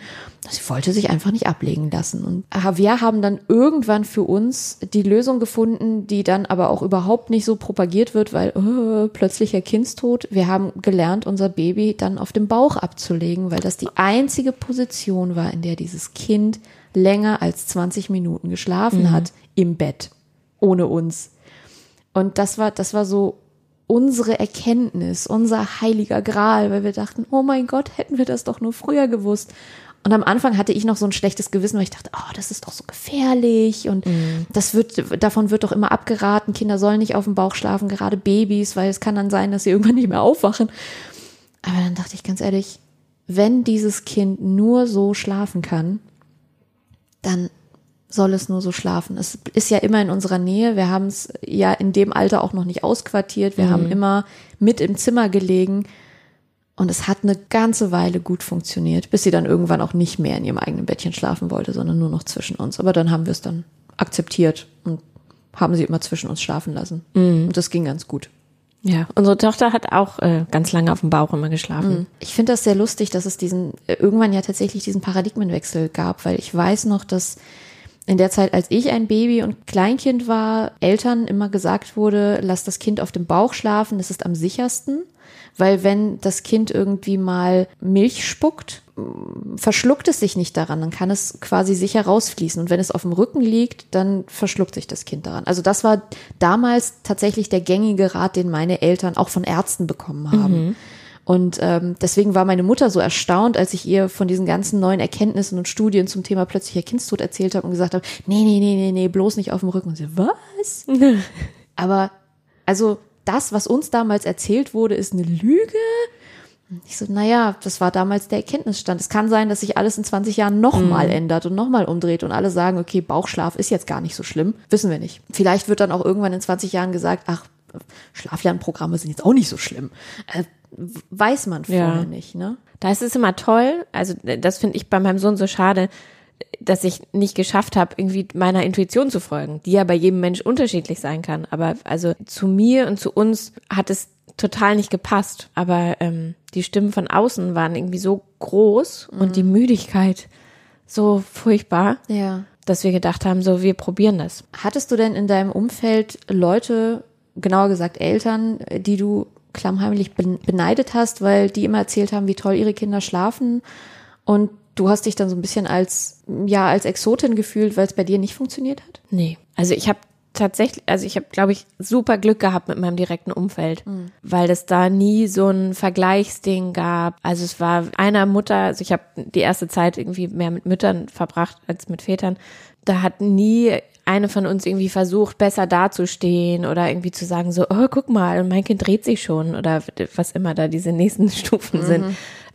Sie wollte sich einfach nicht ablegen lassen. Und wir haben dann irgendwann für uns die Lösung gefunden, die dann aber auch überhaupt nicht so propagiert wird, weil oh, plötzlicher Kindstod. Wir haben gelernt, unser Baby dann auf dem Bauch abzulegen, weil das die einzige Position war, in der dieses Kind länger als 20 Minuten geschlafen mhm. hat im Bett ohne uns. Und das war, das war so unsere Erkenntnis, unser heiliger Gral, weil wir dachten, oh mein Gott, hätten wir das doch nur früher gewusst. Und am Anfang hatte ich noch so ein schlechtes Gewissen, weil ich dachte, oh, das ist doch so gefährlich und mhm. das wird, davon wird doch immer abgeraten. Kinder sollen nicht auf dem Bauch schlafen, gerade Babys, weil es kann dann sein, dass sie irgendwann nicht mehr aufwachen. Aber dann dachte ich ganz ehrlich, wenn dieses Kind nur so schlafen kann, dann soll es nur so schlafen. Es ist ja immer in unserer Nähe. Wir haben es ja in dem Alter auch noch nicht ausquartiert. Wir mhm. haben immer mit im Zimmer gelegen. Und es hat eine ganze Weile gut funktioniert, bis sie dann irgendwann auch nicht mehr in ihrem eigenen Bettchen schlafen wollte, sondern nur noch zwischen uns. Aber dann haben wir es dann akzeptiert und haben sie immer zwischen uns schlafen lassen. Mhm. Und das ging ganz gut. Ja, unsere Tochter hat auch äh, ganz lange auf dem Bauch immer geschlafen. Mhm. Ich finde das sehr lustig, dass es diesen äh, irgendwann ja tatsächlich diesen Paradigmenwechsel gab, weil ich weiß noch, dass in der Zeit, als ich ein Baby und Kleinkind war, Eltern immer gesagt wurde, lass das Kind auf dem Bauch schlafen, das ist am sichersten. Weil wenn das Kind irgendwie mal Milch spuckt, verschluckt es sich nicht daran, dann kann es quasi sicher rausfließen. Und wenn es auf dem Rücken liegt, dann verschluckt sich das Kind daran. Also das war damals tatsächlich der gängige Rat, den meine Eltern auch von Ärzten bekommen haben. Mhm. Und ähm, deswegen war meine Mutter so erstaunt, als ich ihr von diesen ganzen neuen Erkenntnissen und Studien zum Thema plötzlicher Kindstod erzählt habe und gesagt habe, nee, nee, nee, nee, nee, bloß nicht auf dem Rücken. Und sie, was? Aber also das, was uns damals erzählt wurde, ist eine Lüge. Ich so, naja, das war damals der Erkenntnisstand. Es kann sein, dass sich alles in 20 Jahren nochmal mhm. ändert und nochmal umdreht und alle sagen, okay, Bauchschlaf ist jetzt gar nicht so schlimm. Wissen wir nicht. Vielleicht wird dann auch irgendwann in 20 Jahren gesagt, ach, Schlaflernprogramme sind jetzt auch nicht so schlimm. Äh, weiß man vorher ja. nicht, ne? Da ist es immer toll. Also, das finde ich bei meinem Sohn so schade dass ich nicht geschafft habe, irgendwie meiner Intuition zu folgen, die ja bei jedem Mensch unterschiedlich sein kann. Aber also zu mir und zu uns hat es total nicht gepasst. Aber ähm, die Stimmen von außen waren irgendwie so groß mhm. und die Müdigkeit so furchtbar, ja. dass wir gedacht haben, so wir probieren das. Hattest du denn in deinem Umfeld Leute, genauer gesagt Eltern, die du klammheimlich beneidet hast, weil die immer erzählt haben, wie toll ihre Kinder schlafen und du hast dich dann so ein bisschen als, ja, als Exotin gefühlt, weil es bei dir nicht funktioniert hat? Nee. Also ich habe tatsächlich, also ich habe, glaube ich, super Glück gehabt mit meinem direkten Umfeld, mhm. weil es da nie so ein Vergleichsding gab. Also es war einer Mutter, also ich habe die erste Zeit irgendwie mehr mit Müttern verbracht als mit Vätern. Da hat nie eine von uns irgendwie versucht, besser dazustehen oder irgendwie zu sagen, so, oh, guck mal, mein Kind dreht sich schon oder was immer da diese nächsten Stufen mhm. sind.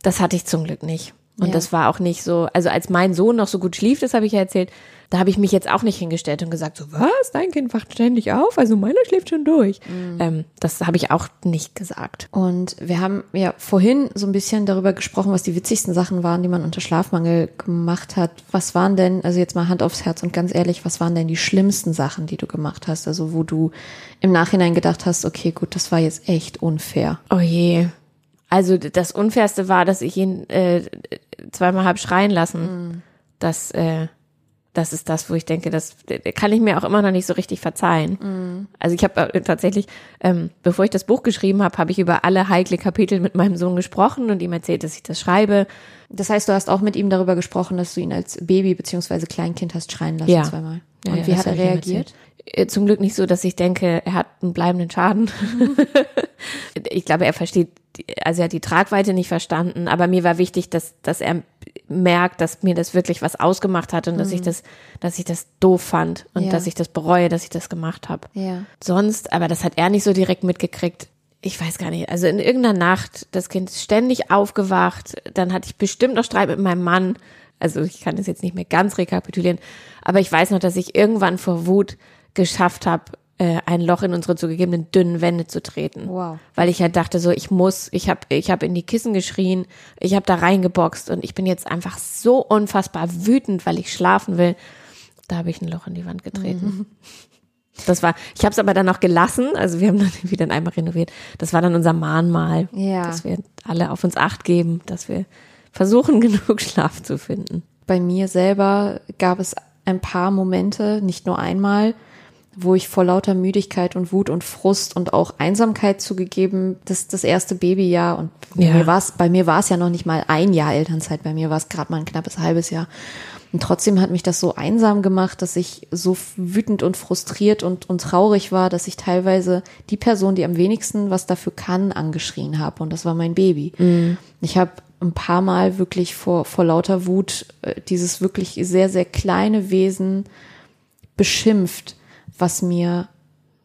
Das hatte ich zum Glück nicht. Und ja. das war auch nicht so, also als mein Sohn noch so gut schlief, das habe ich ja erzählt, da habe ich mich jetzt auch nicht hingestellt und gesagt, so, was, dein Kind wacht ständig auf, also meiner schläft schon durch. Mhm. Ähm, das habe ich auch nicht gesagt. Und wir haben ja vorhin so ein bisschen darüber gesprochen, was die witzigsten Sachen waren, die man unter Schlafmangel gemacht hat. Was waren denn, also jetzt mal Hand aufs Herz und ganz ehrlich, was waren denn die schlimmsten Sachen, die du gemacht hast? Also wo du im Nachhinein gedacht hast, okay, gut, das war jetzt echt unfair. Oh je. Also das Unfairste war, dass ich ihn äh, zweimal hab schreien lassen. Mhm. Das, äh, das ist das, wo ich denke, das kann ich mir auch immer noch nicht so richtig verzeihen. Mhm. Also ich habe äh, tatsächlich, ähm, bevor ich das Buch geschrieben habe, habe ich über alle heikle Kapitel mit meinem Sohn gesprochen und ihm erzählt, dass ich das schreibe. Das heißt, du hast auch mit ihm darüber gesprochen, dass du ihn als Baby beziehungsweise Kleinkind hast schreien lassen ja. zweimal. Und ja, wie hat er reagiert? Äh, zum Glück nicht so, dass ich denke, er hat einen bleibenden Schaden. ich glaube, er versteht, also er hat die Tragweite nicht verstanden, aber mir war wichtig, dass, dass er merkt, dass mir das wirklich was ausgemacht hat und mhm. dass ich mhm. das, dass ich das doof fand und ja. dass ich das bereue, dass ich das gemacht habe. Ja. Sonst, aber das hat er nicht so direkt mitgekriegt. Ich weiß gar nicht. Also in irgendeiner Nacht, das Kind ist ständig aufgewacht. Dann hatte ich bestimmt noch Streit mit meinem Mann. Also ich kann das jetzt nicht mehr ganz rekapitulieren, aber ich weiß noch, dass ich irgendwann vor Wut geschafft habe, äh, ein Loch in unsere zugegebenen dünnen Wände zu treten. Wow. Weil ich halt dachte so, ich muss, ich habe ich hab in die Kissen geschrien, ich habe da reingeboxt und ich bin jetzt einfach so unfassbar wütend, weil ich schlafen will. Da habe ich ein Loch in die Wand getreten. Mhm. Das war, ich habe es aber dann noch gelassen, also wir haben dann wieder einmal renoviert. Das war dann unser Mahnmal, Ja. dass wir alle auf uns acht geben, dass wir versuchen, genug Schlaf zu finden. Bei mir selber gab es ein paar Momente, nicht nur einmal, wo ich vor lauter Müdigkeit und Wut und Frust und auch Einsamkeit zugegeben, das das erste Babyjahr und bei Ja. mir war es bei mir war es ja noch nicht mal ein Jahr Elternzeit, bei mir war es gerade mal ein knappes halbes Jahr. Und trotzdem hat mich das so einsam gemacht, dass ich so wütend und frustriert und, und traurig war, dass ich teilweise die Person, die am wenigsten was dafür kann, angeschrien habe. Und das war mein Baby. Ich habe ein paar Mal wirklich vor, vor lauter Wut äh, dieses wirklich sehr, sehr kleine Wesen beschimpft, was mir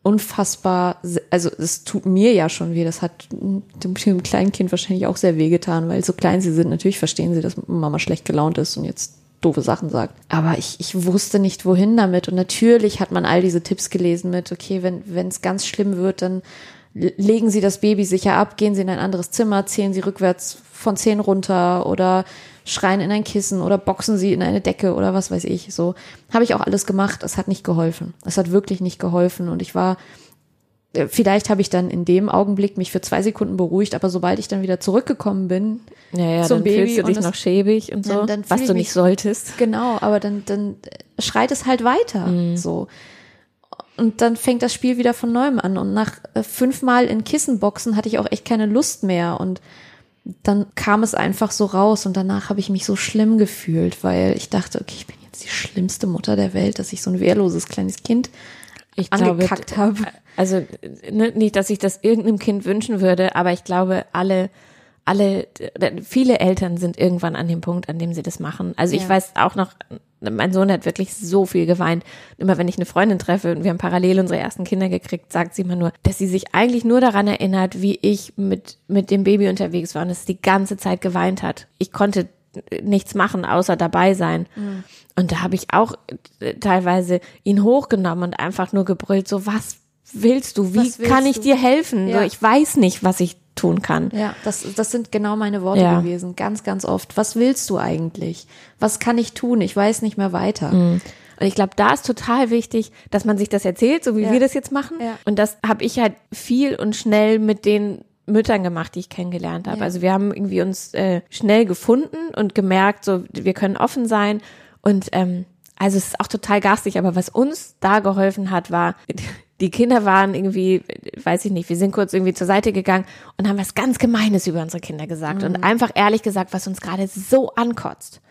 unfassbar, also es tut mir ja schon weh, das hat dem, kleinen Kind wahrscheinlich auch sehr weh getan, weil so klein sie sind, natürlich verstehen sie, dass Mama schlecht gelaunt ist und jetzt doofe Sachen sagt. Aber ich, ich wusste nicht, wohin damit. Und natürlich hat man all diese Tipps gelesen mit, okay, wenn es ganz schlimm wird, dann legen Sie das Baby sicher ab, gehen Sie in ein anderes Zimmer, zählen Sie rückwärts von zehn runter oder schreien in ein Kissen oder boxen Sie in eine Decke oder was weiß ich. So habe ich auch alles gemacht. Es hat nicht geholfen. Es hat wirklich nicht geholfen. Und ich war äh, Vielleicht habe ich dann in dem Augenblick mich für zwei Sekunden beruhigt, aber sobald ich dann wieder zurückgekommen bin, Ja, ja, Zum dann Baby fühlst du und dich noch schäbig und so, Dann- dann was du ich nicht solltest. Genau, aber dann, dann schreit es halt weiter. So. Und dann fängt das Spiel wieder von neuem an. Und nach äh, fünfmal in Kissenboxen hatte ich auch echt keine Lust mehr. Und dann kam es einfach so raus. Und danach habe ich mich so schlimm gefühlt, weil ich dachte, okay, ich bin jetzt die schlimmste Mutter der Welt, dass ich so ein wehrloses kleines Kind Ich angekackt glaube, habe. also ne, nicht, dass ich das irgendeinem Kind wünschen würde, aber ich glaube, alle, alle, viele Eltern sind irgendwann an dem Punkt, an dem sie das machen. Also ich Ja. weiß auch noch, mein Sohn hat wirklich so viel geweint. Immer wenn ich eine Freundin treffe und wir haben parallel unsere ersten Kinder gekriegt, sagt sie immer nur, dass sie sich eigentlich nur daran erinnert, wie ich mit, mit dem Baby unterwegs war und dass sie die ganze Zeit geweint hat. Ich konnte nichts machen, außer dabei sein. Und da habe ich auch äh, teilweise ihn hochgenommen und einfach nur gebrüllt, so was willst du? Wie willst kann ich du? dir helfen? Ja. So, ich weiß nicht, was ich tun kann. Ja, das, das sind genau meine Worte Ja. gewesen. Ganz, ganz oft. Was willst du eigentlich? Was kann ich tun? Ich weiß nicht mehr weiter. Und ich glaube, da ist total wichtig, dass man sich das erzählt, so wie Ja. wir das jetzt machen. Ja. Und das habe ich halt viel und schnell mit den Müttern gemacht, die ich kennengelernt habe. Ja. Also wir haben irgendwie uns äh, schnell gefunden und gemerkt, so wir können offen sein. Und ähm, also es ist auch total garstig, aber was uns da geholfen hat, war, die Kinder waren irgendwie, weiß ich nicht, wir sind kurz irgendwie zur Seite gegangen und haben was ganz Gemeines über unsere Kinder gesagt und einfach ehrlich gesagt, was uns gerade so ankotzt.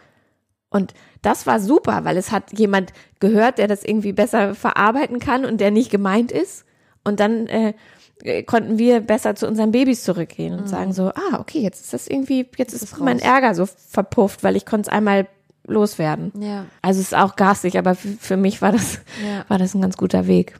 Und das war super, weil es hat jemand gehört, der das irgendwie besser verarbeiten kann und der nicht gemeint ist. Und dann äh, äh, konnten wir besser zu unseren Babys zurückgehen und sagen so, ah, okay, jetzt ist das irgendwie, jetzt ist, ist mein. Ärger so verpufft, weil ich konnte es einmal loswerden. Ja. Also es ist auch garstig, aber für, für mich war das, Ja. war das ein ganz guter Weg.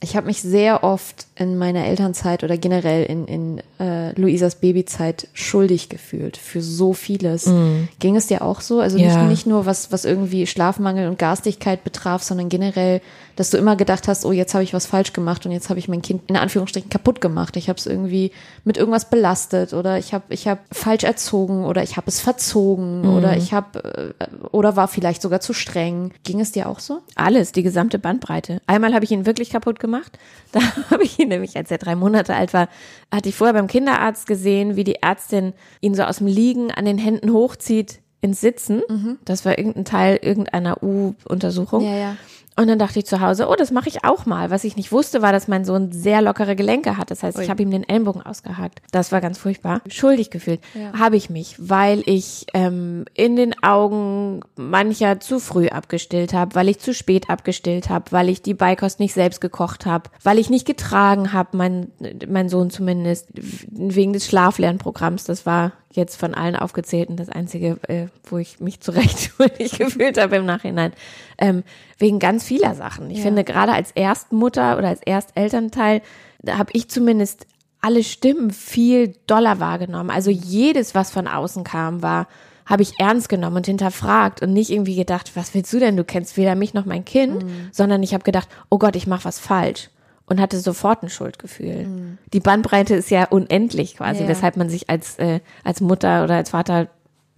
Ich habe mich sehr oft in meiner Elternzeit oder generell in, in äh, Luisas Babyzeit schuldig gefühlt für so vieles. Ging es dir auch so? Also Ja. nicht, nicht nur was, was irgendwie Schlafmangel und Garstigkeit betraf, sondern generell, dass du immer gedacht hast, oh, jetzt habe ich was falsch gemacht und jetzt habe ich mein Kind in Anführungsstrichen kaputt gemacht. Ich habe es irgendwie mit irgendwas belastet oder ich habe ich hab falsch erzogen oder ich habe es verzogen oder ich habe äh, oder war vielleicht sogar zu streng. Ging es dir auch so? Alles, die gesamte Bandbreite. Einmal habe ich ihn wirklich kaputt gemacht. Da habe ich ihn nämlich, als er drei Monate alt war, hatte ich vorher beim Kinderarzt gesehen, wie die Ärztin ihn so aus dem Liegen an den Händen hochzieht ins Sitzen. Das war irgendein Teil irgendeiner U-Untersuchung. Ja, ja. Und dann dachte ich zu Hause, oh, das mache ich auch mal. Was ich nicht wusste, war, dass mein Sohn sehr lockere Gelenke hat. Das heißt, ich Ui. habe ihm den Ellenbogen ausgehakt. Das war ganz furchtbar. Schuldig gefühlt Ja. habe ich mich, weil ich ähm, in den Augen mancher zu früh abgestillt habe, weil ich zu spät abgestillt habe, weil ich die Beikost nicht selbst gekocht habe, weil ich nicht getragen habe, mein, mein Sohn zumindest, wegen des Schlaflernprogramms. Das war jetzt von allen aufgezählten das einzige, äh, wo ich mich zu Recht schuldig gefühlt habe im Nachhinein. Ähm, wegen ganz vieler Sachen. Ich Ja. finde, gerade als Erstmutter oder als Erstelternteil, da habe ich zumindest alle Stimmen viel doller wahrgenommen. Also jedes, was von außen kam, war habe ich ernst genommen und hinterfragt und nicht irgendwie gedacht, was willst du denn? Du kennst weder mich noch mein Kind, Mhm. sondern ich habe gedacht, oh Gott, ich mache was falsch und hatte sofort ein Schuldgefühl. Die Bandbreite ist ja unendlich quasi, Mhm. Ja. weshalb man sich als äh, als Mutter oder als Vater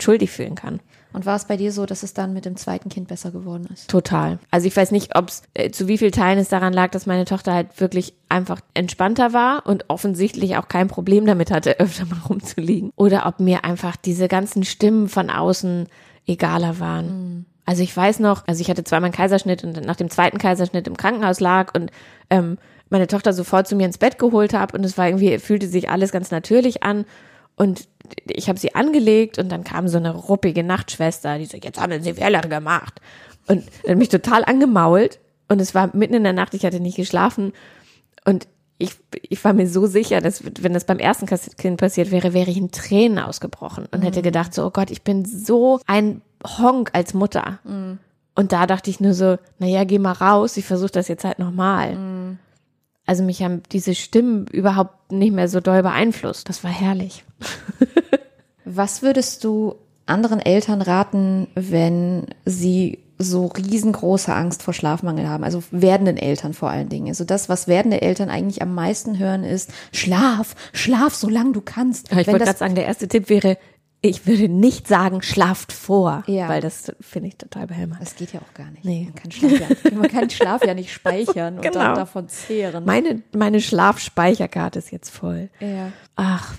schuldig fühlen kann. Und war es bei dir so, dass es dann mit dem zweiten Kind besser geworden ist? Total. Also ich weiß nicht, ob es äh, zu wie viel Teilen es daran lag, dass meine Tochter halt wirklich einfach entspannter war und offensichtlich auch kein Problem damit hatte, öfter mal rumzuliegen. Oder ob mir einfach diese ganzen Stimmen von außen egaler waren. Also ich weiß noch, also ich hatte zweimal einen Kaiserschnitt und nach dem zweiten Kaiserschnitt im Krankenhaus lag und ähm, meine Tochter sofort zu mir ins Bett geholt habe und es war irgendwie, fühlte sich alles ganz natürlich an. Und ich habe sie angelegt und dann kam so eine ruppige Nachtschwester, die so, jetzt haben sie Welle gemacht. Und hat mich total angemault. Und es war mitten in der Nacht, ich hatte nicht geschlafen. Und ich, ich war mir so sicher, dass wenn das beim ersten Kind passiert wäre, wäre ich in Tränen ausgebrochen und hätte gedacht so, oh Gott, ich bin so ein Honk als Mutter. Und da dachte ich nur so, naja, geh mal raus, ich versuche das jetzt halt nochmal. Also mich haben diese Stimmen überhaupt nicht mehr so doll beeinflusst. Das war herrlich. Was würdest du anderen Eltern raten, wenn sie so riesengroße Angst vor Schlafmangel haben? Also werdenden Eltern vor allen Dingen. Also das, was werdende Eltern eigentlich am meisten hören, ist Schlaf, schlaf, solange du kannst. Ich wollte das- gerade sagen, der erste Tipp wäre, ich würde nicht sagen, schlaft vor, Ja. weil das finde ich total behämmert. Das geht ja auch gar nicht. Nee. Man, kann Schlaf ja, man kann Schlaf ja nicht speichern und Genau. dann davon zehren. Meine, meine Schlafspeicherkarte ist jetzt voll. ja. Ach,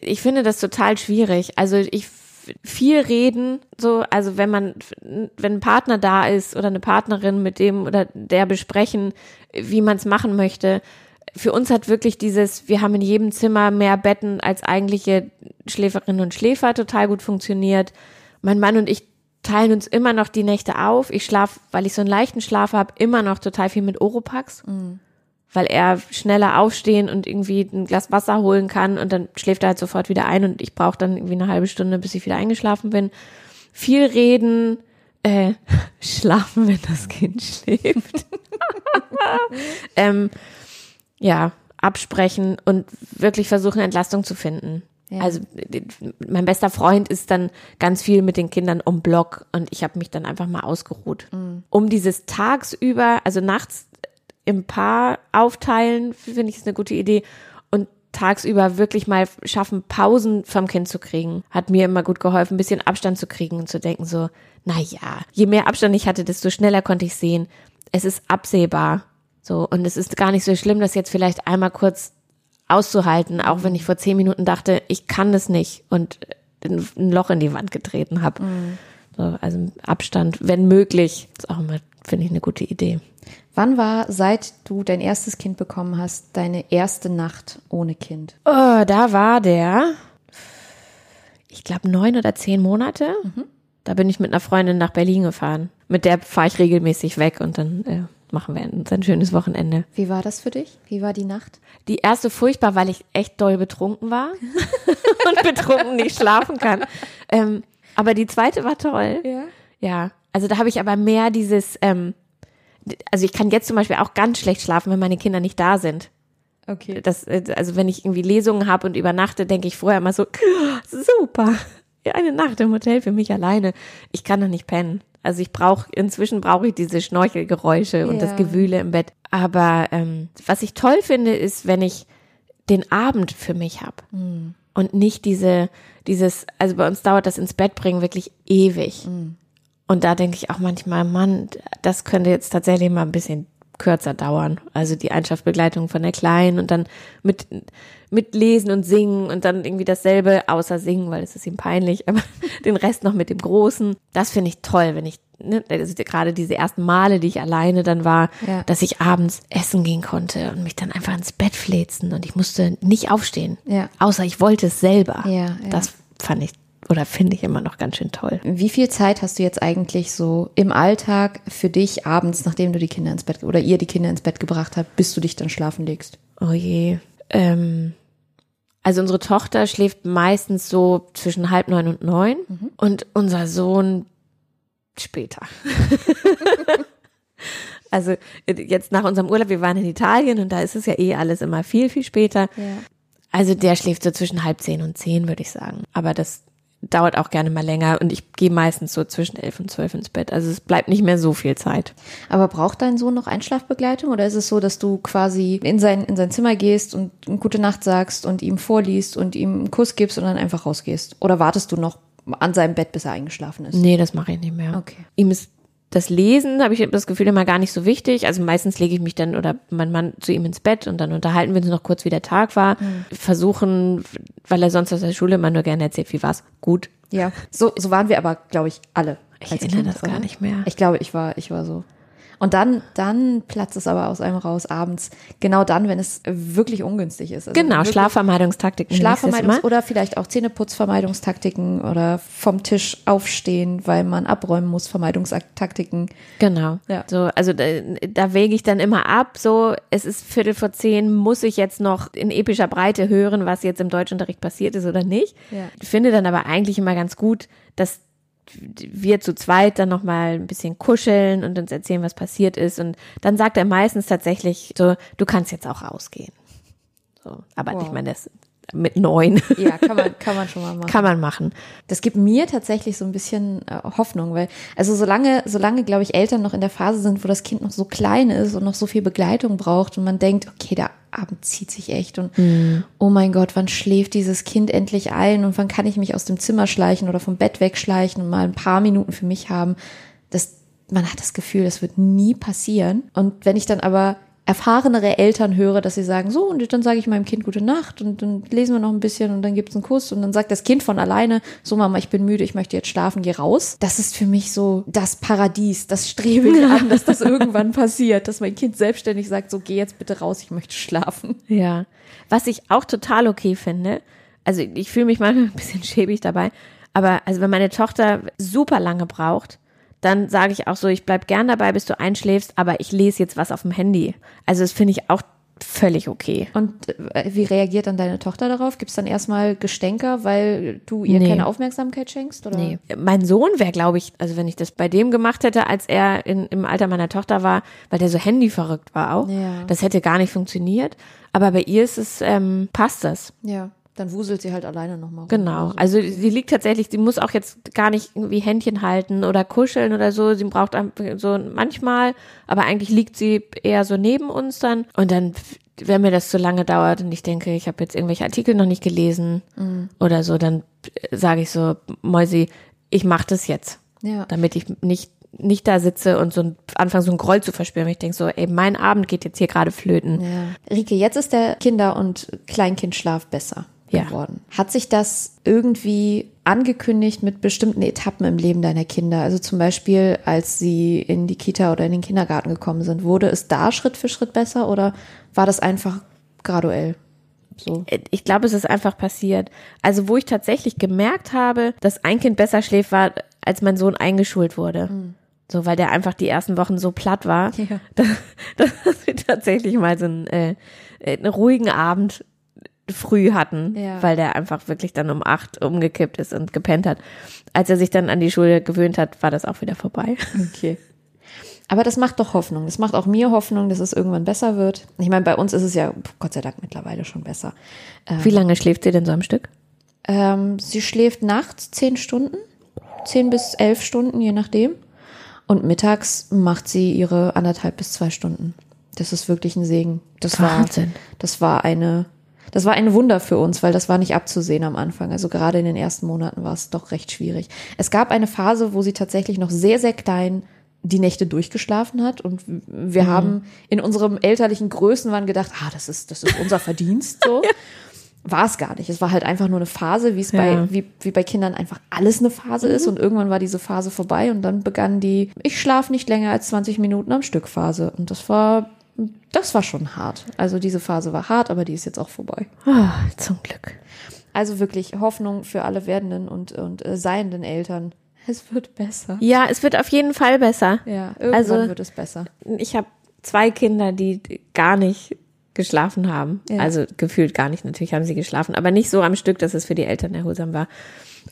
ich finde das total schwierig. Also ich viel reden, so, also wenn man, wenn ein Partner da ist oder eine Partnerin mit dem oder der besprechen, wie man es machen möchte. Für uns hat wirklich dieses, wir haben in jedem Zimmer mehr Betten als eigentliche Schläferinnen und Schläfer total gut funktioniert. Mein Mann und ich teilen uns immer noch die Nächte auf. Ich schlafe, weil ich so einen leichten Schlaf habe, immer noch total viel mit Oropax weil er schneller aufstehen und irgendwie ein Glas Wasser holen kann und dann schläft er halt sofort wieder ein und ich brauche dann irgendwie eine halbe Stunde, bis ich wieder eingeschlafen bin. Viel reden, äh, schlafen, wenn das Kind schläft. ähm, ja, absprechen und wirklich versuchen, Entlastung zu finden. Ja. Also mein bester Freund ist dann ganz viel mit den Kindern um Block und ich habe mich dann einfach mal ausgeruht. Um dieses tagsüber, also nachts im Paar aufteilen, finde ich ist eine gute Idee. Und tagsüber wirklich mal schaffen, Pausen vom Kind zu kriegen. Hat mir immer gut geholfen, ein bisschen Abstand zu kriegen und zu denken so, na ja, je mehr Abstand ich hatte, desto schneller konnte ich sehen, es ist absehbar. So, und es ist gar nicht so schlimm, das jetzt vielleicht einmal kurz auszuhalten, auch wenn ich vor zehn Minuten dachte, ich kann das nicht und ein Loch in die Wand getreten habe. So, also Abstand, wenn möglich, ist auch immer, finde ich, eine gute Idee. Wann war, seit du dein erstes Kind bekommen hast, deine erste Nacht ohne Kind? Oh, da war der, ich glaube, neun oder zehn Monate. Da bin ich mit einer Freundin nach Berlin gefahren. Mit der fahre ich regelmäßig weg und dann äh, machen wir ein, ein schönes Wochenende. Wie war das für dich? Wie war die Nacht? Die erste furchtbar, weil ich echt doll betrunken war und betrunken nicht schlafen kann. Ähm, aber die zweite war toll. Ja. Ja, also da habe ich aber mehr dieses, ähm, also ich kann jetzt zum Beispiel auch ganz schlecht schlafen, wenn meine Kinder nicht da sind. Okay. Das, äh, also wenn ich irgendwie Lesungen habe und übernachte, denke ich vorher immer so, super, eine Nacht im Hotel für mich alleine. Ich kann doch nicht pennen. Also ich brauche, inzwischen brauche ich diese Schnorchelgeräusche und Ja. das Gewühle im Bett. Aber ähm, was ich toll finde, ist, wenn ich den Abend für mich habe. Und nicht diese, dieses, also bei uns dauert das ins Bett bringen wirklich ewig. Und da denke ich auch manchmal, Mann, das könnte jetzt tatsächlich mal ein bisschen kürzer dauern. Also die Einschlafbegleitung von der Kleinen und dann mit, mit Lesen und Singen und dann irgendwie dasselbe, außer Singen, weil es ist ihm peinlich, aber den Rest noch mit dem Großen. Das finde ich toll, wenn ich, ne, also gerade diese ersten Male, die ich alleine dann war, Ja. dass ich abends essen gehen konnte und mich dann einfach ins Bett fläzen und ich musste nicht aufstehen. Ja. Außer ich wollte es selber. Ja, ja. Das fand ich oder finde ich immer noch ganz schön toll. Wie viel Zeit hast du jetzt eigentlich so im Alltag für dich abends, nachdem du die Kinder ins Bett oder ihr die Kinder ins Bett gebracht habt, bis du dich dann schlafen legst? Oh je. Ähm, also unsere Tochter schläft meistens so zwischen halb neun und neun und unser Sohn später. also jetzt nach unserem Urlaub, wir waren in Italien und da ist es ja eh alles immer viel, viel später. Ja. Also der schläft so zwischen halb zehn und zehn, würde ich sagen. Aber das dauert auch gerne mal länger und ich gehe meistens so zwischen elf und zwölf ins Bett. Also es bleibt nicht mehr so viel Zeit. Aber braucht dein Sohn noch Einschlafbegleitung oder ist es so, dass du quasi in sein, in sein Zimmer gehst und eine gute Nacht sagst und ihm vorliest und ihm einen Kuss gibst und dann einfach rausgehst? Oder wartest du noch an seinem Bett, bis er eingeschlafen ist? Nee, das mache ich nicht mehr. Okay. Ihm ist das Lesen, habe ich das Gefühl, immer gar nicht so wichtig. Also meistens lege ich mich dann oder mein Mann zu ihm ins Bett und dann unterhalten wir uns noch kurz, wie der Tag war. Versuchen, weil er sonst aus der Schule immer nur gerne erzählt, wie war's. Gut. Ja. So, so waren wir aber, glaube ich, alle. Ich erinnere das gar nicht mehr. Ich glaube, ich war, ich war so. Und dann, dann platzt es aber aus einem raus abends. Genau dann, wenn es wirklich ungünstig ist. Also Genau, Schlafvermeidungstaktiken. Schlafvermeidungs- oder oder vielleicht auch Zähneputzvermeidungstaktiken oder vom Tisch aufstehen, weil man abräumen muss, Vermeidungstaktiken. Genau. Ja. So, also da, da wäge ich dann immer ab. So, es ist Viertel vor zehn, muss ich jetzt noch in epischer Breite hören, was jetzt im Deutschunterricht passiert ist oder nicht. Ja. Ich finde dann aber eigentlich immer ganz gut, dass wir zu zweit dann noch mal ein bisschen kuscheln und uns erzählen, was passiert ist. Und dann sagt er meistens tatsächlich so, du kannst jetzt auch rausgehen. So, aber Wow. ich meine, das mit neun Ja, kann man, kann man schon mal machen. kann man machen. Das gibt mir tatsächlich so ein bisschen äh, Hoffnung, weil, also solange, solange, glaube ich, Eltern noch in der Phase sind, wo das Kind noch so klein ist und noch so viel Begleitung braucht und man denkt, okay, der Abend zieht sich echt und oh mein Gott, wann schläft dieses Kind endlich ein und wann kann ich mich aus dem Zimmer schleichen oder vom Bett wegschleichen und mal ein paar Minuten für mich haben. Das, man hat das Gefühl, das wird nie passieren. Und wenn ich dann aber erfahrenere Eltern höre, dass sie sagen, so, und dann sage ich meinem Kind gute Nacht und dann lesen wir noch ein bisschen und dann gibt's einen Kuss und dann sagt das Kind von alleine, so Mama, ich bin müde, ich möchte jetzt schlafen, geh raus. Das ist für mich so das Paradies, das strebe ich an, dass das irgendwann passiert, dass mein Kind selbstständig sagt, so geh jetzt bitte raus, ich möchte schlafen. Ja. Was ich auch total okay finde, also ich fühle mich manchmal ein bisschen schäbig dabei, aber also wenn meine Tochter super lange braucht, dann sage ich auch so, ich bleib gern dabei, bis du einschläfst, aber ich lese jetzt was auf dem Handy. Also das finde ich auch völlig okay. Und äh, wie reagiert dann deine Tochter darauf? Gibt's dann erstmal Gestänker, weil du ihr Nee. keine Aufmerksamkeit schenkst? Oder? Nee. Mein Sohn wäre, glaube ich, also wenn ich das bei dem gemacht hätte, als er in, im Alter meiner Tochter war, weil der so handyverrückt war auch, Ja. das hätte gar nicht funktioniert. Aber bei ihr ist es, ähm, passt das. Ja, dann wuselt sie halt alleine nochmal. Genau. Also sie liegt tatsächlich, sie muss auch jetzt gar nicht irgendwie Händchen halten oder kuscheln oder so. Sie braucht einfach so manchmal, aber eigentlich liegt sie eher so neben uns dann. Und dann, wenn mir das zu lange dauert und ich denke, ich habe jetzt irgendwelche Artikel noch nicht gelesen oder so, dann sage ich so, Mäusi, ich mache das jetzt, Ja. damit ich nicht nicht da sitze und so ein, anfange so einen Groll zu verspüren. Ich denke so, ey, mein Abend geht jetzt hier gerade flöten. Ja. Rike, jetzt ist der Kinder- und Kleinkindschlaf besser Ja. geworden. Hat sich das irgendwie angekündigt mit bestimmten Etappen im Leben deiner Kinder? Also zum Beispiel, als sie in die Kita oder in den Kindergarten gekommen sind, wurde es da Schritt für Schritt besser oder war das einfach graduell? So. ich glaube, es ist einfach passiert. Also, wo ich tatsächlich gemerkt habe, dass ein Kind besser schläft, war, als mein Sohn eingeschult wurde. So, weil der einfach die ersten Wochen so platt war, Ja. dass, dass wir tatsächlich mal so einen, äh, einen ruhigen Abend früh hatten, Ja. weil der einfach wirklich dann um acht umgekippt ist und gepennt hat. Als er sich dann an die Schule gewöhnt hat, war das auch wieder vorbei. Okay. Aber das macht doch Hoffnung. Das macht auch mir Hoffnung, dass es irgendwann besser wird. Ich meine, bei uns ist es ja Gott sei Dank mittlerweile schon besser. Wie lange schläft sie denn so am Stück? Ähm, sie schläft nachts zehn Stunden, zehn bis elf Stunden, je nachdem. Und mittags macht sie ihre anderthalb bis zwei Stunden. Das ist wirklich ein Segen. Das war, Wahnsinn. das war eine, das war ein Wunder für uns, weil das war nicht abzusehen am Anfang. Also gerade in den ersten Monaten war es doch recht schwierig. Es gab eine Phase, wo sie tatsächlich noch sehr, sehr klein die Nächte durchgeschlafen hat und wir haben in unserem elterlichen Größenwahn gedacht, ah, das ist, das ist unser Verdienst so. War es gar nicht. Es war halt einfach nur eine Phase, wie es Ja. bei, wie, wie bei Kindern einfach alles eine Phase ist und irgendwann war diese Phase vorbei und dann begann die, ich schlafe nicht länger als 20 Minuten am Stück Phase und das war, das war schon hart. Also diese Phase war hart, aber die ist jetzt auch vorbei. Oh, zum Glück. Also wirklich Hoffnung für alle werdenden und, und äh, seienden Eltern. Es wird besser. Ja, es wird auf jeden Fall besser. Ja, irgendwann Also- wird es besser. Ich habe zwei Kinder, die gar nicht geschlafen haben. Ja. Also gefühlt gar nicht. Natürlich haben sie geschlafen, aber nicht so am Stück, dass es für die Eltern erholsam war.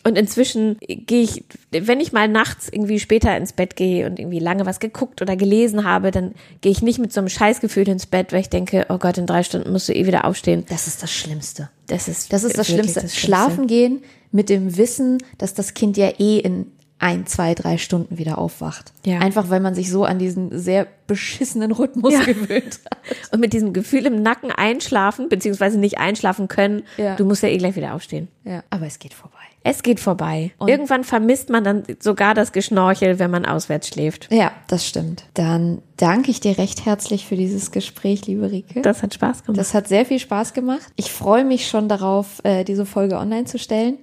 Und inzwischen gehe ich, wenn ich mal nachts irgendwie später ins Bett gehe und irgendwie lange was geguckt oder gelesen habe, dann gehe ich nicht mit so einem Scheißgefühl ins Bett, weil ich denke, oh Gott, in drei Stunden musst du eh wieder aufstehen. Das ist das Schlimmste. Das ist, Das ist das Schlimmste. Schlafen gehen mit dem Wissen, dass das Kind ja eh in ein, zwei, drei Stunden wieder aufwacht. Ja. Einfach weil man sich so an diesen sehr beschissenen Rhythmus Ja. gewöhnt hat. Und mit diesem Gefühl im Nacken einschlafen, beziehungsweise nicht einschlafen können, Ja. du musst ja eh gleich wieder aufstehen. Ja. Aber es geht vorbei. Es geht vorbei. Irgendwann vermisst man dann sogar das Geschnorchel, wenn man auswärts schläft. Ja, das stimmt. Dann danke ich dir recht herzlich für dieses Gespräch, liebe Rike. Das hat Spaß gemacht. Das hat sehr viel Spaß gemacht. Ich freue mich schon darauf, äh, diese Folge online zu stellen.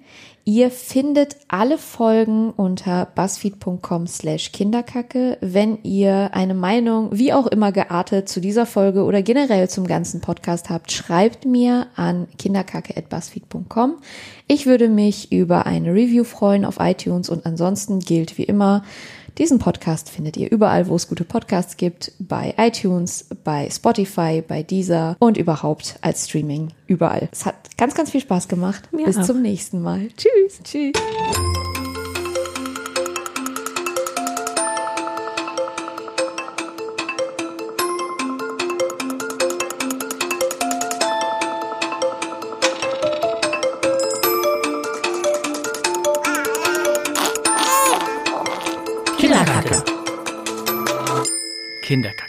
Ihr findet alle Folgen unter buzzfeed.com slash kinderkacke. Wenn ihr eine Meinung, wie auch immer geartet, zu dieser Folge oder generell zum ganzen Podcast habt, schreibt mir an kinderkacke.buzzfeed.com. Ich würde mich über eine Review freuen auf iTunes und ansonsten gilt wie immer, diesen Podcast findet ihr überall, wo es gute Podcasts gibt, bei iTunes, bei Spotify, bei Deezer und überhaupt als Streaming überall. Es hat ganz, ganz viel Spaß gemacht. Mir Bis auch. zum nächsten Mal. Tschüss. Tschüss. Kinderkacke.